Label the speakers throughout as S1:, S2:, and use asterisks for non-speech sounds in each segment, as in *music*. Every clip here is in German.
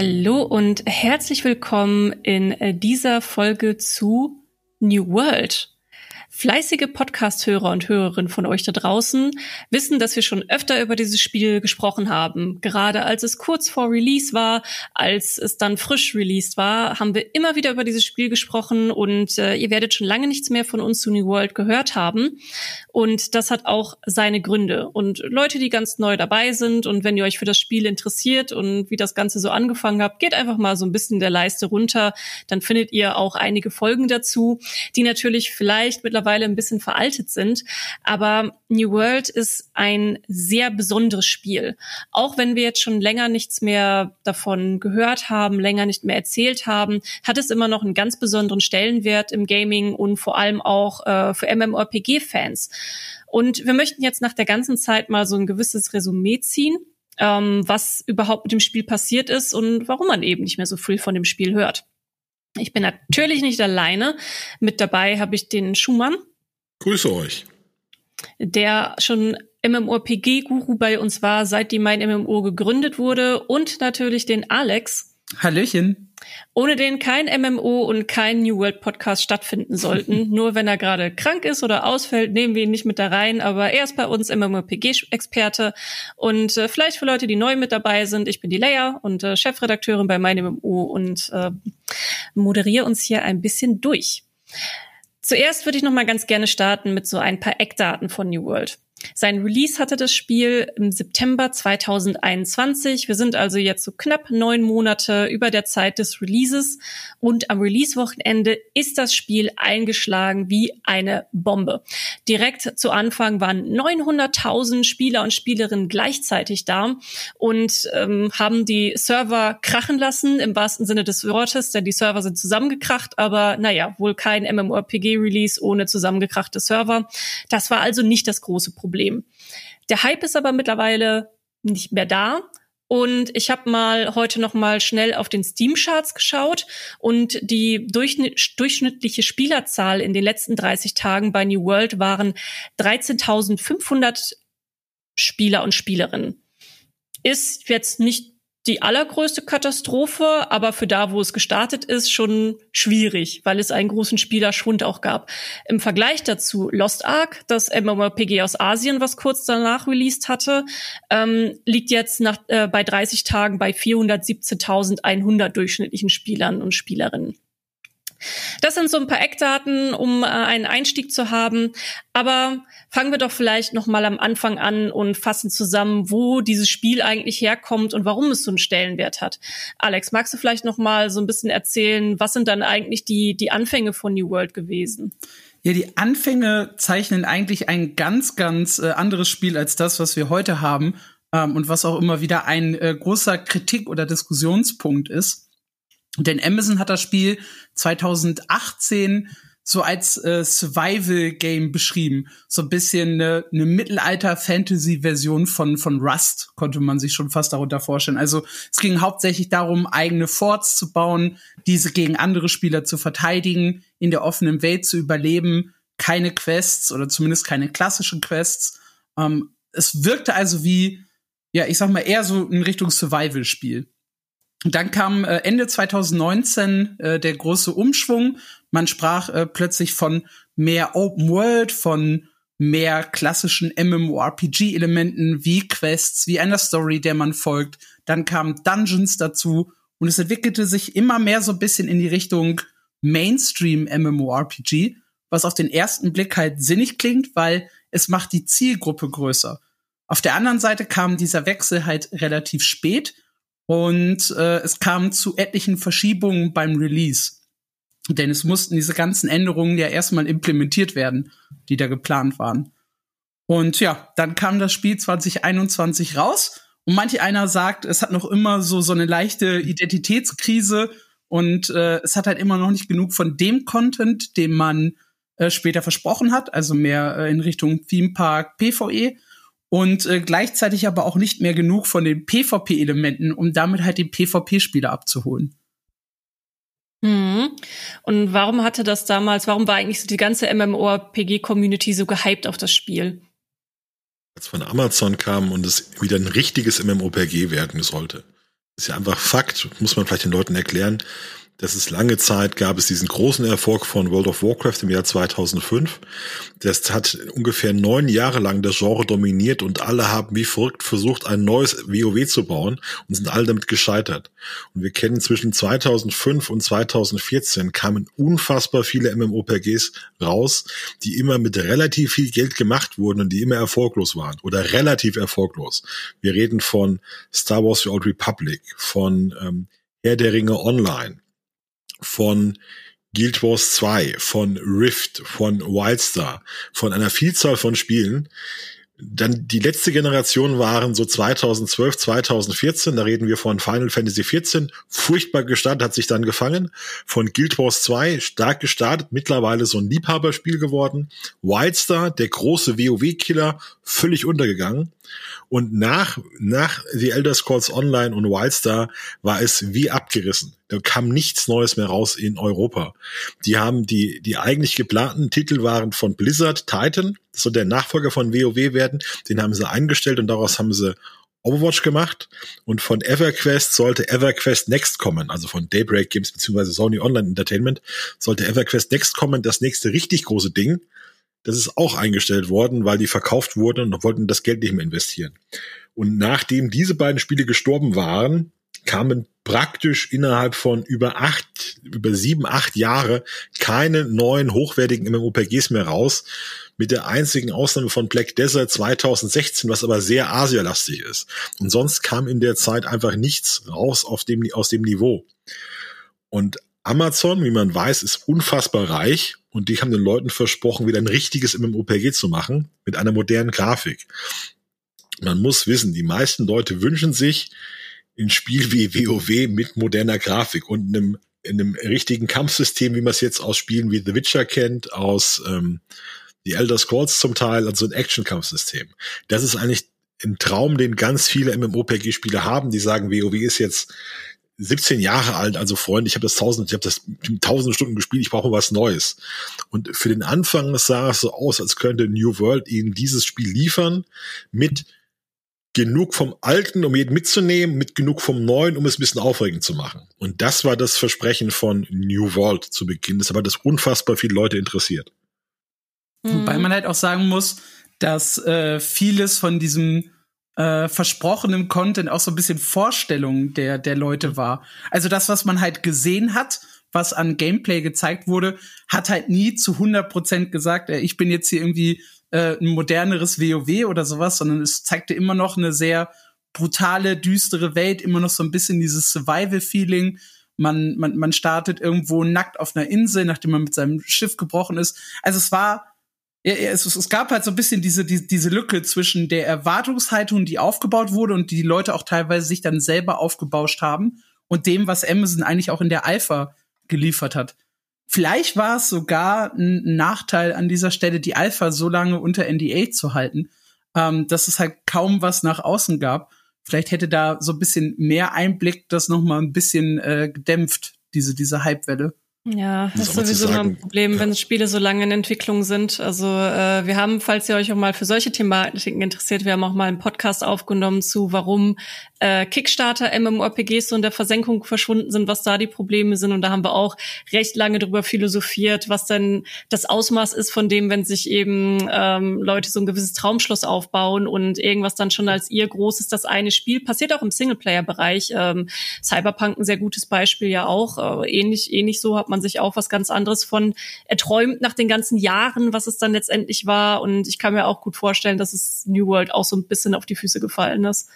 S1: Hallo und herzlich willkommen in äh, dieser Folge zu New World. Fleißige Podcast-Hörer und Hörerinnen von euch da draußen wissen, dass wir schon öfter über dieses Spiel gesprochen haben. Gerade als es kurz vor Release war, als es dann frisch released war, haben wir immer wieder über dieses Spiel gesprochen und äh, ihr werdet schon lange nichts mehr von uns zu New World gehört haben. Und das hat auch seine Gründe. Und Leute, die ganz neu dabei sind und wenn ihr euch für das Spiel interessiert und wie das Ganze so angefangen habt, geht einfach mal so ein bisschen der Leiste runter. Dann findet ihr auch einige Folgen dazu, die natürlich vielleicht mittlerweile mittlerweile ein bisschen veraltet sind. Aber New World ist ein sehr besonderes Spiel. Auch wenn wir jetzt schon länger nichts mehr davon gehört haben, länger nicht mehr erzählt haben, hat es immer noch einen ganz besonderen Stellenwert im Gaming und vor allem auch äh, für MMORPG-Fans. Und wir möchten jetzt nach der ganzen Zeit mal so ein gewisses Resümee ziehen ähm, was überhaupt mit dem Spiel passiert ist und warum man eben nicht mehr so viel von dem Spiel hört. Ich bin natürlich nicht alleine. Mit dabei habe ich den Schumann.
S2: Grüße euch.
S1: Der schon MMORPG-Guru bei uns war, seitdem mein MMO gegründet wurde. Und natürlich den Alex.
S3: Hallöchen.
S1: Ohne den kein MMO und kein New World Podcast stattfinden sollten. *laughs* Nur wenn er gerade krank ist oder ausfällt, nehmen wir ihn nicht mit da rein. Aber er ist bei uns MMORPG-Experte. Und äh, vielleicht für Leute, die neu mit dabei sind, ich bin die Leia und äh, Chefredakteurin bei meinem MMO und äh, moderiere uns hier ein bisschen durch. Zuerst würde ich noch mal ganz gerne starten mit so ein paar Eckdaten von New World. Sein Release hatte das Spiel im September 2021. Wir sind also jetzt so knapp neun Monate über der Zeit des Releases und am Release-Wochenende ist das Spiel eingeschlagen wie eine Bombe. Direkt zu Anfang waren 900.000 Spieler und Spielerinnen gleichzeitig da und ähm, haben die Server krachen lassen im wahrsten Sinne des Wortes, denn die Server sind zusammengekracht, aber naja, wohl kein MMORPG-Release ohne zusammengekrachte Server. Das war also nicht das große Problem. Problem. Der Hype ist aber mittlerweile nicht mehr da. Und ich habe mal heute noch mal schnell auf den Steam-Charts geschaut und die durchschnittliche Spielerzahl in den letzten 30 Tagen bei New World waren 13.500 Spieler und Spielerinnen. Ist jetzt nicht die allergrößte Katastrophe, aber für da, wo es gestartet ist, schon schwierig, weil es einen großen Spielerschwund auch gab. Im Vergleich dazu Lost Ark, das MMORPG aus Asien, was kurz danach released hatte, ähm, liegt jetzt nach, äh, bei 30 Tagen bei 417.100 durchschnittlichen Spielern und Spielerinnen. Das sind so ein paar Eckdaten, um äh, einen Einstieg zu haben. Aber fangen wir doch vielleicht noch mal am Anfang an und fassen zusammen, wo dieses Spiel eigentlich herkommt und warum es so einen Stellenwert hat. Alex, magst du vielleicht noch mal so ein bisschen erzählen, was sind dann eigentlich die die Anfänge von New World gewesen?
S3: Ja, die Anfänge zeichnen eigentlich ein ganz, ganz äh, anderes Spiel als das, was wir heute haben ähm, und was auch immer wieder ein äh, großer Kritik- oder Diskussionspunkt ist. Denn Amazon hat das Spiel 2018 so als äh, Survival-Game beschrieben. So ein bisschen eine, eine Mittelalter-Fantasy-Version von, von Rust, konnte man sich schon fast darunter vorstellen. Also es ging hauptsächlich darum, eigene Forts zu bauen, diese gegen andere Spieler zu verteidigen, in der offenen Welt zu überleben, keine Quests oder zumindest keine klassischen Quests. Ähm, es wirkte also wie, ja, ich sag mal, eher so in Richtung Survival-Spiel. Dann kam äh, Ende 2019 äh, der große Umschwung. Man sprach äh, plötzlich von mehr Open World, von mehr klassischen MMORPG-Elementen wie Quests, wie einer Story, der man folgt. Dann kamen Dungeons dazu und es entwickelte sich immer mehr so ein bisschen in die Richtung Mainstream MMORPG, was auf den ersten Blick halt sinnig klingt, weil es macht die Zielgruppe größer. Auf der anderen Seite kam dieser Wechsel halt relativ spät und äh, es kam zu etlichen Verschiebungen beim Release. Denn es mussten diese ganzen Änderungen ja erstmal implementiert werden, die da geplant waren. Und ja, dann kam das Spiel 2021 raus und manch einer sagt, es hat noch immer so so eine leichte Identitätskrise und äh, es hat halt immer noch nicht genug von dem Content, den man äh, später versprochen hat, also mehr äh, in Richtung Theme Park PvE und äh, gleichzeitig aber auch nicht mehr genug von den PvP-Elementen, um damit halt die PvP-Spieler abzuholen.
S1: Mhm. Und warum hatte das damals, warum war eigentlich so die ganze MMORPG-Community so gehypt auf das Spiel?
S2: Als von Amazon kam und es wieder ein richtiges MMORPG werden sollte. ist ja einfach Fakt, muss man vielleicht den Leuten erklären. Das ist lange Zeit gab es diesen großen Erfolg von World of Warcraft im Jahr 2005. Das hat ungefähr neun Jahre lang das Genre dominiert und alle haben wie verrückt versucht, ein neues WoW zu bauen und sind alle damit gescheitert. Und wir kennen zwischen 2005 und 2014 kamen unfassbar viele MMORPGs raus, die immer mit relativ viel Geld gemacht wurden und die immer erfolglos waren oder relativ erfolglos. Wir reden von Star Wars The Old Republic, von ähm, Herr der Ringe Online, von Guild Wars 2, von Rift, von Wildstar, von einer Vielzahl von Spielen. Dann die letzte Generation waren so 2012, 2014, da reden wir von Final Fantasy 14, furchtbar gestartet, hat sich dann gefangen. Von Guild Wars 2 stark gestartet, mittlerweile so ein Liebhaberspiel geworden. Wildstar, der große WoW-Killer, völlig untergegangen. Und nach, nach The Elder Scrolls Online und Wildstar war es wie abgerissen. Da kam nichts Neues mehr raus in Europa. Die haben die, die eigentlich geplanten Titel waren von Blizzard Titan. Das soll der Nachfolger von WoW werden. Den haben sie eingestellt und daraus haben sie Overwatch gemacht und von EverQuest sollte EverQuest Next kommen, also von Daybreak Games beziehungsweise Sony Online Entertainment sollte EverQuest Next kommen, das nächste richtig große Ding. Das ist auch eingestellt worden, weil die verkauft wurden und wollten das Geld nicht mehr investieren. Und nachdem diese beiden Spiele gestorben waren, kamen praktisch innerhalb von über acht, über sieben, acht Jahre keine neuen hochwertigen MMOPGs mehr raus. Mit der einzigen Ausnahme von Black Desert 2016, was aber sehr asialastig ist. Und sonst kam in der Zeit einfach nichts raus auf dem, aus dem Niveau. Und Amazon, wie man weiß, ist unfassbar reich und die haben den Leuten versprochen, wieder ein richtiges MMOPG zu machen mit einer modernen Grafik. Man muss wissen, die meisten Leute wünschen sich ein Spiel wie WoW mit moderner Grafik und einem, einem richtigen Kampfsystem, wie man es jetzt aus Spielen wie The Witcher kennt, aus ähm, The Elder Scrolls zum Teil, also ein Action-Kampfsystem. Das ist eigentlich ein Traum, den ganz viele MMOPG-Spieler haben, die sagen, WoW ist jetzt 17 Jahre alt, also Freunde, ich habe das tausend, ich habe das tausend Stunden gespielt, ich brauche was Neues. Und für den Anfang sah es so aus, als könnte New World ihnen dieses Spiel liefern mit genug vom Alten, um jeden mitzunehmen, mit genug vom Neuen, um es ein bisschen aufregend zu machen. Und das war das Versprechen von New World zu Beginn. Das hat das unfassbar viele Leute interessiert.
S3: Mhm. Wobei man halt auch sagen muss, dass äh, vieles von diesem äh, versprochenem Content auch so ein bisschen Vorstellung der, der Leute war. Also das, was man halt gesehen hat, was an Gameplay gezeigt wurde, hat halt nie zu 100% gesagt, äh, ich bin jetzt hier irgendwie äh, ein moderneres WoW oder sowas, sondern es zeigte immer noch eine sehr brutale, düstere Welt, immer noch so ein bisschen dieses Survival-Feeling. Man, man, man startet irgendwo nackt auf einer Insel, nachdem man mit seinem Schiff gebrochen ist. Also es war ja, es, es gab halt so ein bisschen diese, die, diese Lücke zwischen der Erwartungshaltung, die aufgebaut wurde und die Leute auch teilweise sich dann selber aufgebauscht haben und dem, was Amazon eigentlich auch in der Alpha geliefert hat. Vielleicht war es sogar ein Nachteil an dieser Stelle, die Alpha so lange unter NDA zu halten, ähm, dass es halt kaum was nach außen gab. Vielleicht hätte da so ein bisschen mehr Einblick das noch mal ein bisschen äh, gedämpft, diese, diese Hypewelle.
S1: Ja, das ist sowieso immer ein Problem, ja. wenn Spiele so lange in Entwicklung sind. Also äh, wir haben, falls ihr euch auch mal für solche Thematiken interessiert, wir haben auch mal einen Podcast aufgenommen zu, warum äh, Kickstarter MMORPGs so in der Versenkung verschwunden sind, was da die Probleme sind. Und da haben wir auch recht lange drüber philosophiert, was denn das Ausmaß ist von dem, wenn sich eben ähm, Leute so ein gewisses Traumschloss aufbauen und irgendwas dann schon als ihr großes das eine Spiel passiert auch im Singleplayer-Bereich. Ähm, Cyberpunk ein sehr gutes Beispiel ja auch. Äh, ähnlich, ähnlich so hat man sich auch was ganz anderes von erträumt nach den ganzen Jahren, was es dann letztendlich war. Und ich kann mir auch gut vorstellen, dass es New World auch so ein bisschen auf die Füße gefallen ist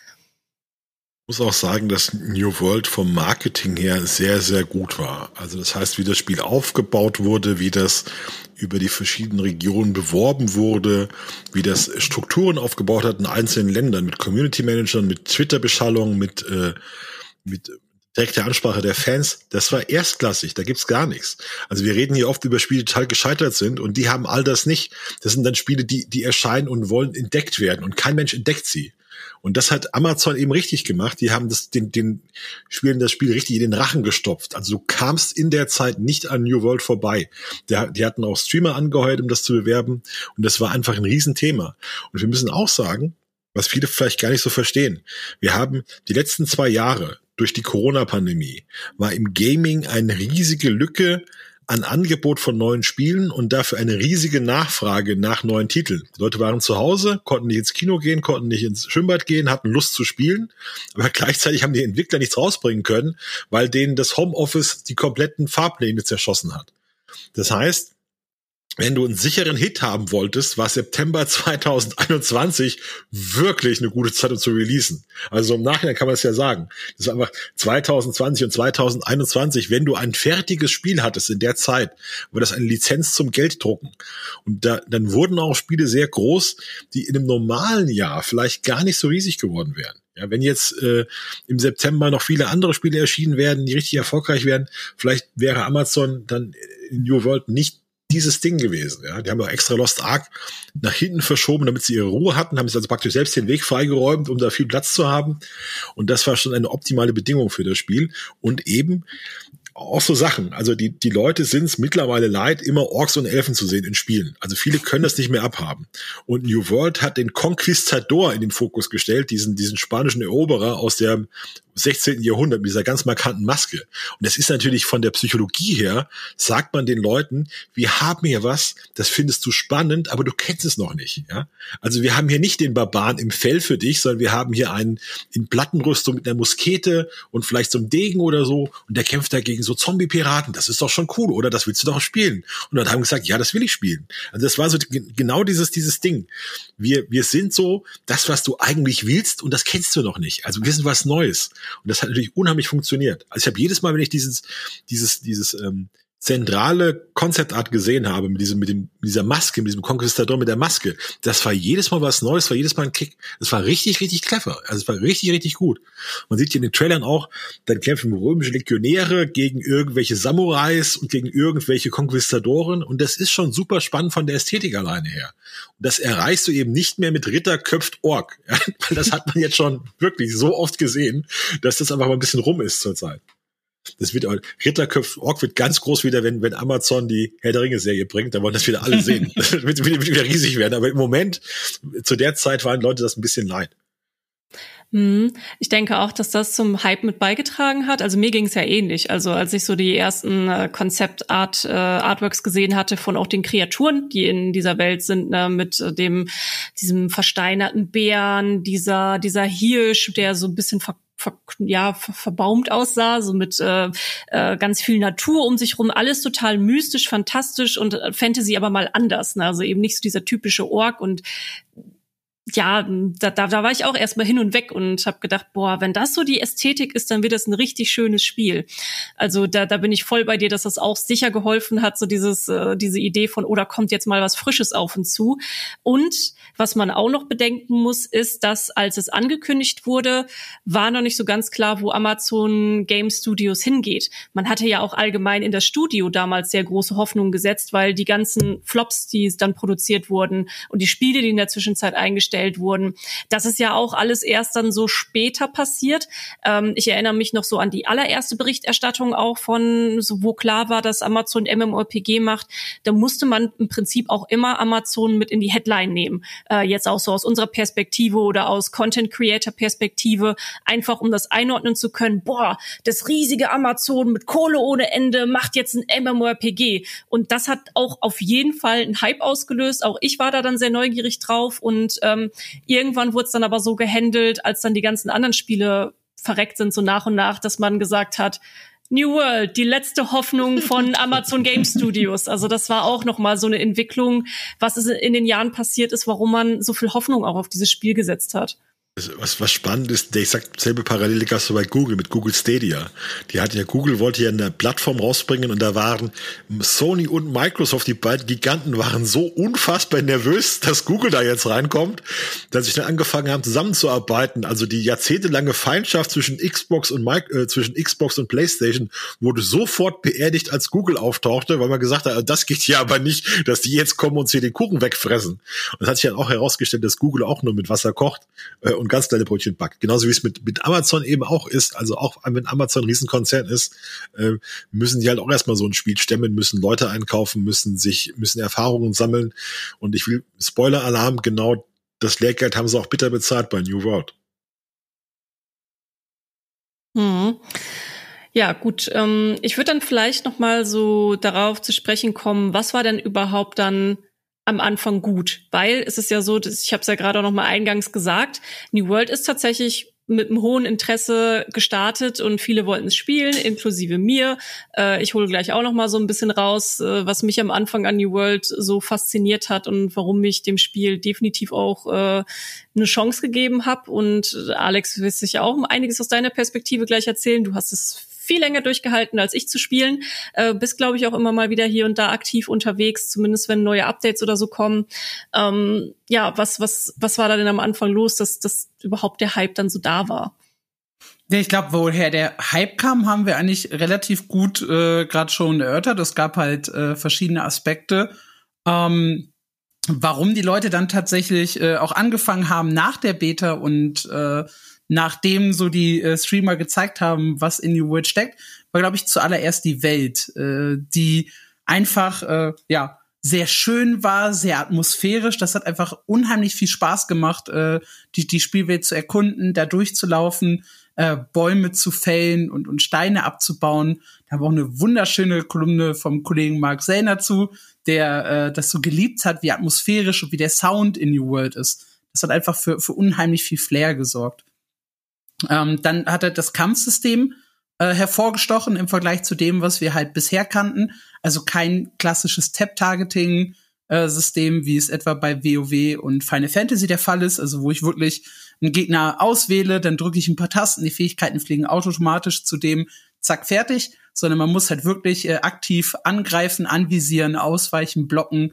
S2: muss auch sagen, dass New World vom Marketing her sehr, sehr gut war. Also das heißt, wie das Spiel aufgebaut wurde, wie das über die verschiedenen Regionen beworben wurde, wie das Strukturen aufgebaut hat in einzelnen Ländern mit Community Managern, mit Twitter-Beschallung, mit, äh, mit direkter Ansprache der Fans, das war erstklassig, da gibt's gar nichts. Also wir reden hier oft über Spiele, die total gescheitert sind und die haben all das nicht. Das sind dann Spiele, die, die erscheinen und wollen entdeckt werden und kein Mensch entdeckt sie. Und das hat Amazon eben richtig gemacht. Die haben das, den, den Spielen das Spiel richtig in den Rachen gestopft. Also du kamst in der Zeit nicht an New World vorbei. Der, die hatten auch Streamer angeheuert, um das zu bewerben. Und das war einfach ein Riesenthema. Und wir müssen auch sagen, was viele vielleicht gar nicht so verstehen. Wir haben die letzten zwei Jahre durch die Corona-Pandemie war im Gaming eine riesige Lücke an Angebot von neuen Spielen und dafür eine riesige Nachfrage nach neuen Titeln. Die Leute waren zu Hause, konnten nicht ins Kino gehen, konnten nicht ins Schwimmbad gehen, hatten Lust zu spielen, aber *laughs* gleichzeitig haben die Entwickler nichts rausbringen können, weil denen das Homeoffice die kompletten Fahrpläne zerschossen hat. Das heißt, wenn du einen sicheren Hit haben wolltest, war September *laughs* 2021 wirklich eine gute Zeit, um zu releasen. Also im Nachhinein kann man es ja sagen. Das ist einfach 2020 und 2021, wenn du ein fertiges Spiel hattest in der Zeit, war das eine Lizenz zum Gelddrucken. Und da, dann wurden auch Spiele sehr groß, die in einem normalen Jahr vielleicht gar nicht so riesig geworden wären. Ja, wenn jetzt äh, im September noch viele andere Spiele erschienen werden, die richtig erfolgreich werden, vielleicht wäre Amazon dann in New World nicht dieses Ding gewesen. Ja, die haben auch extra Lost Ark nach hinten verschoben, damit sie ihre Ruhe hatten, haben sie also praktisch selbst den Weg freigeräumt, um da viel Platz zu haben. Und das war schon eine optimale Bedingung für das Spiel. Und eben auch so Sachen. Also die, die Leute sind es mittlerweile leid, immer Orks und Elfen zu sehen in Spielen. Also viele können das nicht mehr abhaben. Und New World hat den Conquistador in den Fokus gestellt, diesen, diesen spanischen Eroberer aus der 16. Jahrhundert mit dieser ganz markanten Maske. Und das ist natürlich von der Psychologie her, sagt man den Leuten, wir haben hier was, das findest du spannend, aber du kennst es noch nicht. Ja? Also wir haben hier nicht den Barbaren im Fell für dich, sondern wir haben hier einen in Plattenrüstung mit einer Muskete und vielleicht so einem Degen oder so und der kämpft dagegen so Zombie-Piraten. Das ist doch schon cool, oder? Das willst du doch spielen. Und dann haben gesagt, ja, das will ich spielen. Also das war so genau dieses, dieses Ding. Wir, wir sind so das, was du eigentlich willst und das kennst du noch nicht. Also wir sind was Neues. Und das hat natürlich unheimlich funktioniert. Also ich habe jedes Mal, wenn ich dieses, dieses, dieses ähm, zentrale Konzeptart gesehen habe, mit diesem, mit dem, dieser Maske, mit diesem Conquistador mit der Maske, das war jedes Mal was Neues, war jedes Mal ein Kick. Das war richtig, richtig clever. Also es war richtig, richtig gut. Man sieht hier in den Trailern auch, dann kämpfen römische Legionäre gegen irgendwelche Samurais und gegen irgendwelche Konquistadoren. Und das ist schon super spannend von der Ästhetik alleine her. Und das erreichst du eben nicht mehr mit Ritter köpft Ork. *laughs* Weil das hat man jetzt schon wirklich so oft gesehen, dass das einfach mal ein bisschen rum ist zurzeit. Das wird Ritterköpf Ork wird ganz groß wieder, wenn, wenn Amazon die Herr der Ringe Serie bringt, dann wollen das wieder alle *laughs* sehen. das wird, wird, wird wieder riesig werden. Aber im Moment, zu der Zeit waren Leute das ein bisschen leid.
S1: Mhm. Ich denke auch, dass das zum Hype mit beigetragen hat. Also mir ging es ja ähnlich. Also als ich so die ersten äh, Konzeptart äh, Artworks gesehen hatte von auch den Kreaturen, die in dieser Welt sind, ne, mit äh, dem diesem versteinerten Bären, dieser dieser Hirsch, der so ein bisschen ver ver, ja, ver, verbaumt aussah, so mit äh, äh, ganz viel Natur um sich rum, alles total mystisch, fantastisch und äh, Fantasy aber mal anders. Ne? Also eben nicht so dieser typische Ork und ja, da, da, da war ich auch erstmal hin und weg und habe gedacht, boah, wenn das so die Ästhetik ist, dann wird das ein richtig schönes Spiel. Also da, da bin ich voll bei dir, dass das auch sicher geholfen hat, so dieses, äh, diese Idee von, oder oh, kommt jetzt mal was Frisches auf und zu. Und was man auch noch bedenken muss, ist, dass als es angekündigt wurde, war noch nicht so ganz klar, wo Amazon Game Studios hingeht. Man hatte ja auch allgemein in das Studio damals sehr große Hoffnungen gesetzt, weil die ganzen Flops, die dann produziert wurden und die Spiele, die in der Zwischenzeit eingestellt gestellt wurden. Das ist ja auch alles erst dann so später passiert. Ähm, ich erinnere mich noch so an die allererste Berichterstattung auch von, so, wo klar war, dass Amazon MMORPG macht. Da musste man im Prinzip auch immer Amazon mit in die Headline nehmen. Äh, jetzt auch so aus unserer Perspektive oder aus Content Creator Perspektive, einfach um das einordnen zu können. Boah, das riesige Amazon mit Kohle ohne Ende macht jetzt ein MMORPG. Und das hat auch auf jeden Fall einen Hype ausgelöst. Auch ich war da dann sehr neugierig drauf und ähm, irgendwann wurde es dann aber so gehandelt, als dann die ganzen anderen Spiele verreckt sind, so nach und nach, dass man gesagt hat, New World, die letzte Hoffnung von *laughs* Amazon Game Studios. Also das war auch noch mal so eine Entwicklung, was in den Jahren passiert ist, warum man so viel Hoffnung auch auf dieses Spiel gesetzt hat.
S2: Was, was spannend ist, ich sag, selbe Parallele gab es bei Google mit Google Stadia. Die hatten ja, Google wollte ja eine Plattform rausbringen und da waren Sony und Microsoft, die beiden Giganten, waren so unfassbar nervös, *laughs* dass Google da jetzt reinkommt, dass sie dann angefangen haben zusammenzuarbeiten. Also die jahrzehntelange Feindschaft zwischen Xbox und Mike, äh, zwischen Xbox und PlayStation wurde sofort beerdigt, als Google auftauchte, weil man gesagt hat, das geht ja aber nicht, dass die jetzt kommen und sie den Kuchen wegfressen. Und es hat sich dann auch herausgestellt, dass Google auch nur mit Wasser kocht. Äh, und ganz kleine Brötchen backt. Genauso wie es mit, mit Amazon eben auch ist. Also auch wenn Amazon ein Riesenkonzern ist, äh, müssen die halt auch erstmal so ein Spiel stemmen, müssen Leute einkaufen, müssen sich, müssen Erfahrungen sammeln. Und ich will Spoiler-Alarm, genau das Lehrgeld haben sie auch bitter bezahlt bei New World.
S1: Mhm. Ja, gut. Ähm, ich würde dann vielleicht noch mal so darauf zu sprechen kommen, was war denn überhaupt dann am Anfang gut? Weil es ist ja so, dass, ich habe es ja gerade auch noch mal eingangs gesagt, New World ist tatsächlich mit einem hohen Interesse gestartet und viele wollten es spielen, inklusive mir. Äh, ich hole gleich auch noch mal so ein bisschen raus, äh, was mich am Anfang an New World so fasziniert hat und warum ich dem Spiel definitiv auch äh, eine Chance gegeben habe. Und Alex wirst sich ja auch einiges aus deiner Perspektive gleich erzählen. Du hast es viel länger durchgehalten, als ich zu spielen. Äh, bist, glaube ich, auch immer mal wieder hier und da aktiv unterwegs, zumindest wenn neue Updates oder so kommen. Ähm, ja, was, was, was war da denn am Anfang los, dass, dass überhaupt der Hype dann so da war?
S3: Ich glaube, woher der Hype kam, haben wir eigentlich relativ gut äh, gerade schon erörtert. Es gab halt äh, verschiedene Aspekte. Ähm, warum die Leute dann tatsächlich äh, auch angefangen haben nach der Beta und äh, nachdem so die äh, Streamer gezeigt haben, was in New World steckt, war, glaube ich, zuallererst die Welt, äh, die einfach, äh, ja, sehr schön war, sehr atmosphärisch. Das hat einfach unheimlich viel Spaß gemacht, äh, die, die Spielwelt zu erkunden, da durchzulaufen, äh, Bäume zu fällen und, und Steine abzubauen. Da haben wir auch eine wunderschöne Kolumne vom Kollegen Mark Sellner zu, der äh, das so geliebt hat, wie atmosphärisch und wie der Sound in New World ist. Das hat einfach für, für unheimlich viel Flair gesorgt. Ähm, dann hat er das Kampfsystem äh, hervorgestochen im Vergleich zu dem, was wir halt bisher kannten. Also kein klassisches Tap-Targeting. Äh, System, wie es etwa bei WoW und Final Fantasy der Fall ist, also wo ich wirklich einen Gegner auswähle, dann drücke ich ein paar Tasten, die Fähigkeiten fliegen automatisch zu dem, zack, fertig, sondern man muss halt wirklich äh, aktiv angreifen, anvisieren, ausweichen, blocken.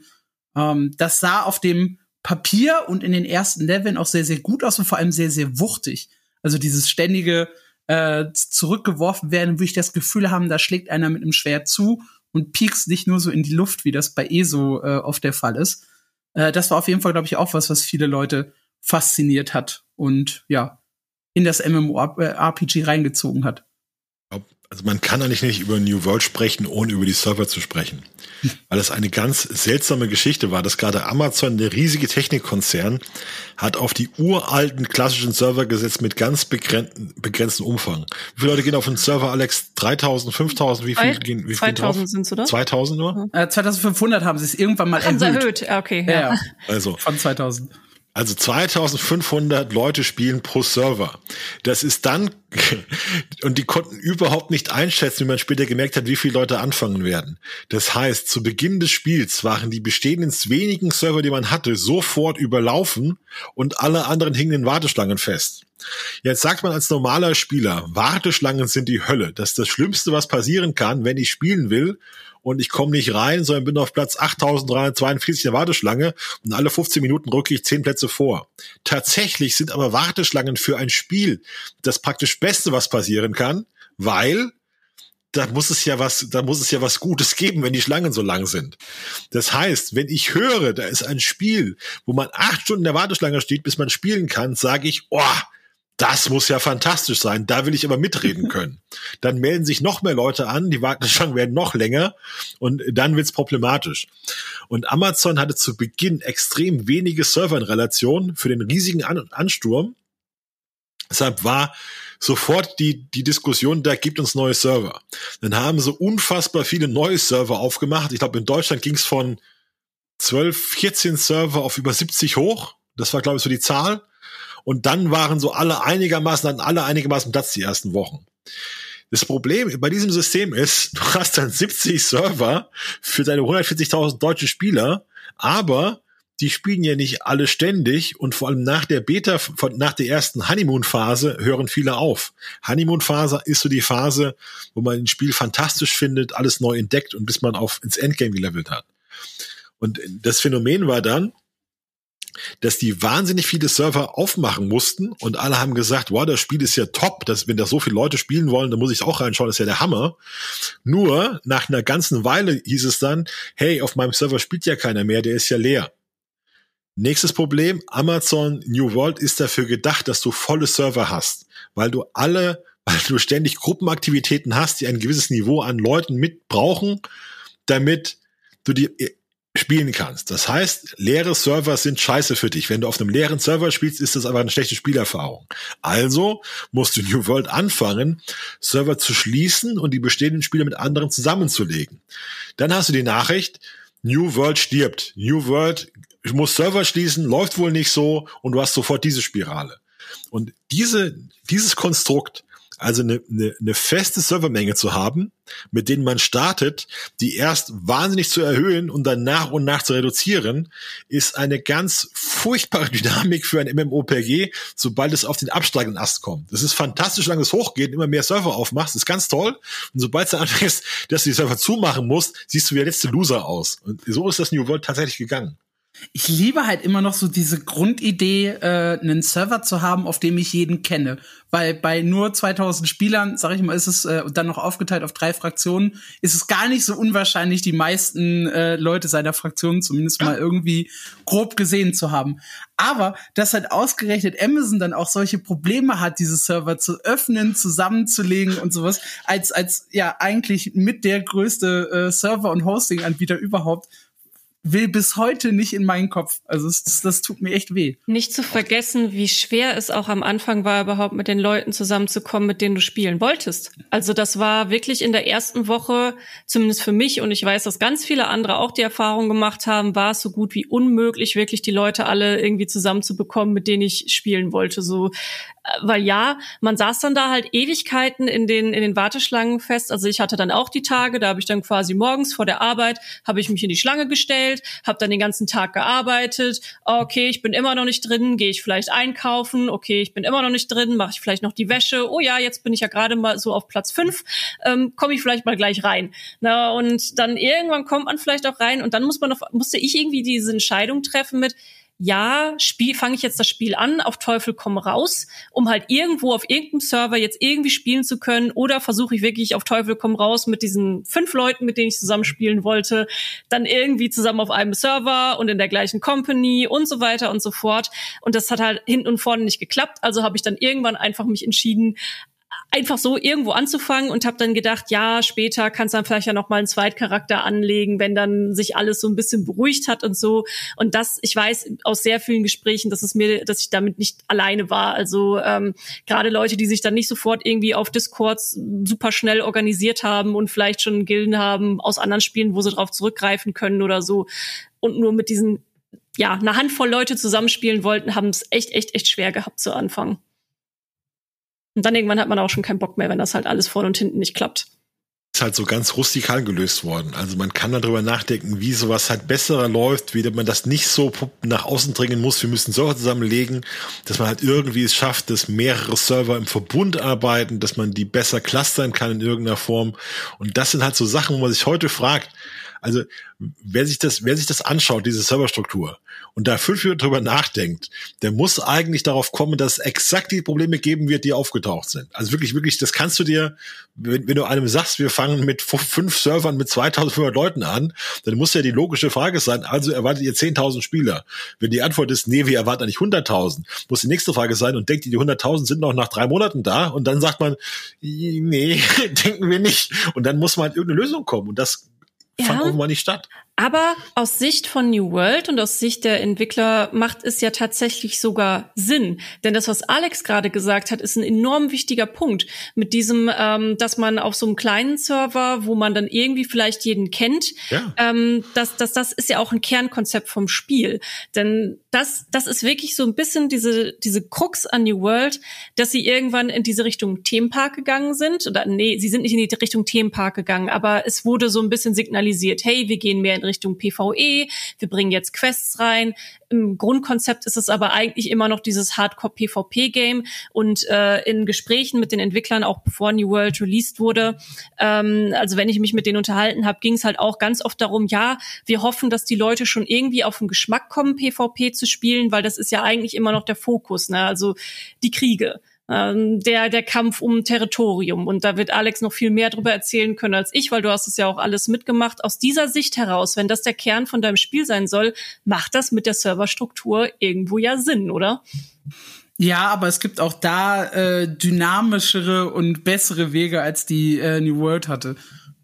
S3: Ähm, das sah auf dem Papier und in den ersten Leveln auch sehr, sehr gut aus und vor allem sehr, sehr wuchtig. Also dieses ständige äh, zurückgeworfen werden, würde ich das Gefühl haben, da schlägt einer mit einem Schwert zu und piekst nicht nur so in die Luft, wie das bei ESO äh, oft der Fall ist. Äh, das war auf jeden Fall, glaube ich, auch was, was viele Leute fasziniert hat und ja, in das MMORPG reingezogen hat.
S2: Also man kann eigentlich nicht über New World sprechen, ohne über die Server zu sprechen. Weil das eine ganz seltsame Geschichte war, dass gerade Amazon, der riesige Technikkonzern, hat auf die uralten klassischen Server gesetzt mit ganz begrenzten, begrenzten Umfang. Wie viele Leute gehen auf den Server, Alex? 3000, 5000? Wie viel gehen, wie viel
S1: 2000 sind es, oder?
S2: 2000 nur?
S3: Äh, 2500 haben sie es irgendwann mal
S1: haben erhöht. erhöht. Okay, ja. ja.
S2: Also.
S3: Von 2000.
S2: Also 2500 Leute spielen pro Server. Das ist dann, *laughs* und die konnten überhaupt nicht einschätzen, wie man später gemerkt hat, wie viele Leute anfangen werden. Das heißt, zu Beginn des Spiels waren die bestehenden wenigen Server, die man hatte, sofort überlaufen und alle anderen hingen in Warteschlangen fest. Jetzt sagt man als normaler Spieler, Warteschlangen sind die Hölle. Das ist das Schlimmste, was passieren kann, wenn ich spielen will und ich komme nicht rein, sondern bin auf Platz 8342 der Warteschlange und alle 15 Minuten rücke ich 10 Plätze vor. Tatsächlich sind aber Warteschlangen für ein Spiel das praktisch Beste, was passieren kann, weil da muss es ja was, da muss es ja was Gutes geben, wenn die Schlangen so lang sind. Das heißt, wenn ich höre, da ist ein Spiel, wo man acht Stunden in der Warteschlange steht, bis man spielen kann, sage ich, oh, das muss ja fantastisch sein. Da will ich aber mitreden *laughs* können. Dann melden sich noch mehr Leute an, die Warteschlangen werden noch länger und dann wird's problematisch. Und Amazon hatte zu Beginn extrem wenige Server in Relation für den riesigen an Ansturm. Deshalb war sofort die, die Diskussion, da gibt uns neue Server. Dann haben sie unfassbar viele neue Server aufgemacht. Ich glaube, in Deutschland ging's von 12, 14 Server auf über 70 hoch. Das war, glaube ich, so die Zahl. Und dann waren so alle einigermaßen, hatten alle einigermaßen Platz die ersten Wochen. Das Problem bei diesem System ist, *laughs* du hast dann 70 Server für deine 140.000 deutsche Spieler, aber die spielen ja nicht alle ständig und vor allem nach der Beta, nach der ersten Honeymoon-Phase hören viele auf. Honeymoon-Phase ist so die Phase, wo man ein Spiel fantastisch findet, alles neu entdeckt und bis man auf ins Endgame gelevelt hat. Und das Phänomen war dann, dass die wahnsinnig viele Server aufmachen mussten und alle haben gesagt, wow, das Spiel ist ja top, dass, wenn da so viele Leute spielen wollen, dann muss ich auch reinschauen, das ist ja der Hammer. Nur nach einer ganzen Weile hieß es dann, hey, auf meinem Server spielt ja keiner mehr, der ist ja leer. Nächstes Problem, Amazon New World ist dafür gedacht, dass du volle Server hast, weil du alle, *laughs* weil du ständig Gruppenaktivitäten hast, die ein gewisses Niveau an Leuten mit brauchen, damit du die spielen kannst. Das heißt, leere Server sind scheiße für dich. Wenn du auf einem leeren Server spielst, ist das aber eine schlechte Spielerfahrung. Also musst du New World anfangen, Server zu schließen und die bestehenden Spieler mit anderen zusammenzulegen. Dann hast du die Nachricht, New World stirbt. New World muss Server schließen, läuft wohl nicht so und du hast sofort diese Spirale. Und diese, dieses Konstrukt also eine, eine, eine feste Servermenge zu haben, mit denen man startet, die erst wahnsinnig zu erhöhen und dann nach und nach zu reduzieren, ist eine ganz furchtbare *laughs* Dynamik für ein MMOPG, sobald es auf den absteigenden Ast kommt. Das ist fantastisch, solange es hochgeht, immer mehr Server aufmachst, ist ganz toll. Und sobald es dann *laughs* anfängst, dass du die Server zumachen musst, siehst du wie der letzte Loser aus. Und so ist das New World tatsächlich gegangen
S3: ich liebe halt immer noch so diese Grundidee, äh, einen Server zu haben, auf dem ich jeden kenne. Weil bei nur 2000 Spielern, sag ich mal, ist es äh, dann noch aufgeteilt auf drei Fraktionen, ist es gar nicht so unwahrscheinlich, die meisten äh, Leute seiner Fraktion zumindest mal irgendwie grob gesehen zu haben. Aber dass halt ausgerechnet Amazon dann auch solche Probleme hat, diese Server zu öffnen, zusammenzulegen und sowas, als als ja eigentlich mit der größte äh, Server- und Hosting-Anbieter überhaupt will bis heute nicht in meinen Kopf. Also das, das tut mir echt weh.
S1: Nicht zu vergessen, wie schwer es auch am Anfang war, überhaupt mit den Leuten zusammenzukommen, mit denen du spielen wolltest. Also das war wirklich in der ersten Woche, zumindest für mich, und ich weiß, dass ganz viele andere auch die Erfahrung gemacht haben, war es so gut wie unmöglich, wirklich die Leute alle irgendwie zusammenzubekommen, mit denen ich spielen wollte. So weil ja, man saß dann da halt Ewigkeiten in den in den Warteschlangen fest. Also ich hatte dann auch die Tage, da habe ich dann quasi morgens vor der Arbeit habe ich mich in die Schlange gestellt, habe dann den ganzen Tag gearbeitet. Okay, ich bin immer noch nicht drin, gehe ich vielleicht einkaufen. Okay, ich bin immer noch nicht drin, mache ich vielleicht noch die Wäsche. Oh ja, jetzt bin ich ja gerade mal so auf Platz fünf, ähm, komme ich vielleicht mal gleich rein. Na und dann irgendwann kommt man vielleicht auch rein und dann muss man noch musste ich irgendwie diese Entscheidung treffen mit ja, spiel, fange ich jetzt das Spiel an, auf Teufel komm raus, um halt irgendwo auf irgendeinem Server jetzt irgendwie spielen zu können, oder versuche ich wirklich auf Teufel komm raus mit diesen fünf Leuten, mit denen ich zusammen spielen wollte, dann irgendwie zusammen auf einem Server und in der gleichen Company und so weiter und so fort. Und das hat halt hinten und vorne nicht geklappt. Also habe ich dann irgendwann einfach mich entschieden, einfach so irgendwo anzufangen und habe dann gedacht, ja, später kannst dann vielleicht ja noch mal einen Zweitcharakter anlegen, wenn dann sich alles so ein bisschen beruhigt hat und so. Und das, ich weiß aus sehr vielen Gesprächen, dass es mir, dass ich damit nicht alleine war. Also ähm, gerade Leute, die sich dann nicht sofort irgendwie auf Discords super schnell organisiert haben und vielleicht schon Gilden haben aus anderen Spielen, wo sie drauf zurückgreifen können oder so und nur mit diesen ja, eine Handvoll Leute zusammenspielen wollten, haben es echt, echt, echt schwer gehabt zu Anfang. Und dann irgendwann hat man auch schon keinen Bock mehr, wenn das halt alles vorne und hinten nicht klappt.
S2: Ist halt so ganz rustikal gelöst worden. Also man kann darüber nachdenken, wie sowas halt besser läuft, wie man das nicht so nach außen dringen muss. Wir müssen Server zusammenlegen, dass man halt irgendwie es schafft, dass mehrere Server im Verbund arbeiten, dass man die besser clustern kann in irgendeiner Form. Und das sind halt so Sachen, wo man sich heute fragt, also wer sich das, wer sich das anschaut, diese Serverstruktur, und da fünf Minuten drüber nachdenkt, der muss eigentlich darauf kommen, dass es exakt die Probleme geben wird, die aufgetaucht sind. Also wirklich, wirklich, das kannst du dir, wenn, wenn du einem sagst, wir fangen mit fünf Servern mit 2500 Leuten an, dann muss ja die logische Frage sein, also erwartet ihr 10.000 Spieler? Wenn die Antwort ist, nee, wir erwarten eigentlich 100.000, muss die nächste Frage sein und denkt ihr, die 100.000 sind noch nach drei Monaten da? Und dann sagt man, nee, *laughs* denken wir nicht. Und dann muss man halt irgendeine Lösung kommen. Und das ja. fand irgendwann nicht statt.
S1: Aber aus Sicht von New World und aus Sicht der Entwickler macht es ja tatsächlich sogar Sinn. Denn das, was Alex gerade gesagt hat, ist ein enorm wichtiger Punkt. Mit diesem, ähm, dass man auf so einem kleinen Server, wo man dann irgendwie vielleicht jeden kennt, ja. ähm, das, das, das ist ja auch ein Kernkonzept vom Spiel. Denn das, das ist wirklich so ein bisschen diese, diese Krux an New World, dass sie irgendwann in diese Richtung Themenpark gegangen sind. Oder nee, sie sind nicht in die Richtung Themenpark gegangen, aber es wurde so ein bisschen signalisiert, hey, wir gehen mehr in Richtung PvE, wir bringen jetzt Quests rein. Im Grundkonzept ist es aber eigentlich immer noch dieses Hardcore-PvP-Game und äh, in Gesprächen mit den Entwicklern, auch bevor New World released wurde, ähm, also wenn ich mich mit denen unterhalten habe, ging es halt auch ganz oft darum, ja, wir hoffen, dass die Leute schon irgendwie auf den Geschmack kommen, PvP zu spielen, weil das ist ja eigentlich immer noch der Fokus, ne? also die Kriege ähm, der, der Kampf um Territorium. Und da wird Alex noch viel mehr darüber erzählen können als ich, weil du hast es ja auch alles mitgemacht. Aus dieser Sicht heraus, wenn das der Kern von deinem Spiel sein soll, macht das mit der Serverstruktur irgendwo ja Sinn, oder?
S3: Ja, aber es gibt auch da äh, dynamischere und bessere Wege, als die äh, New World hatte.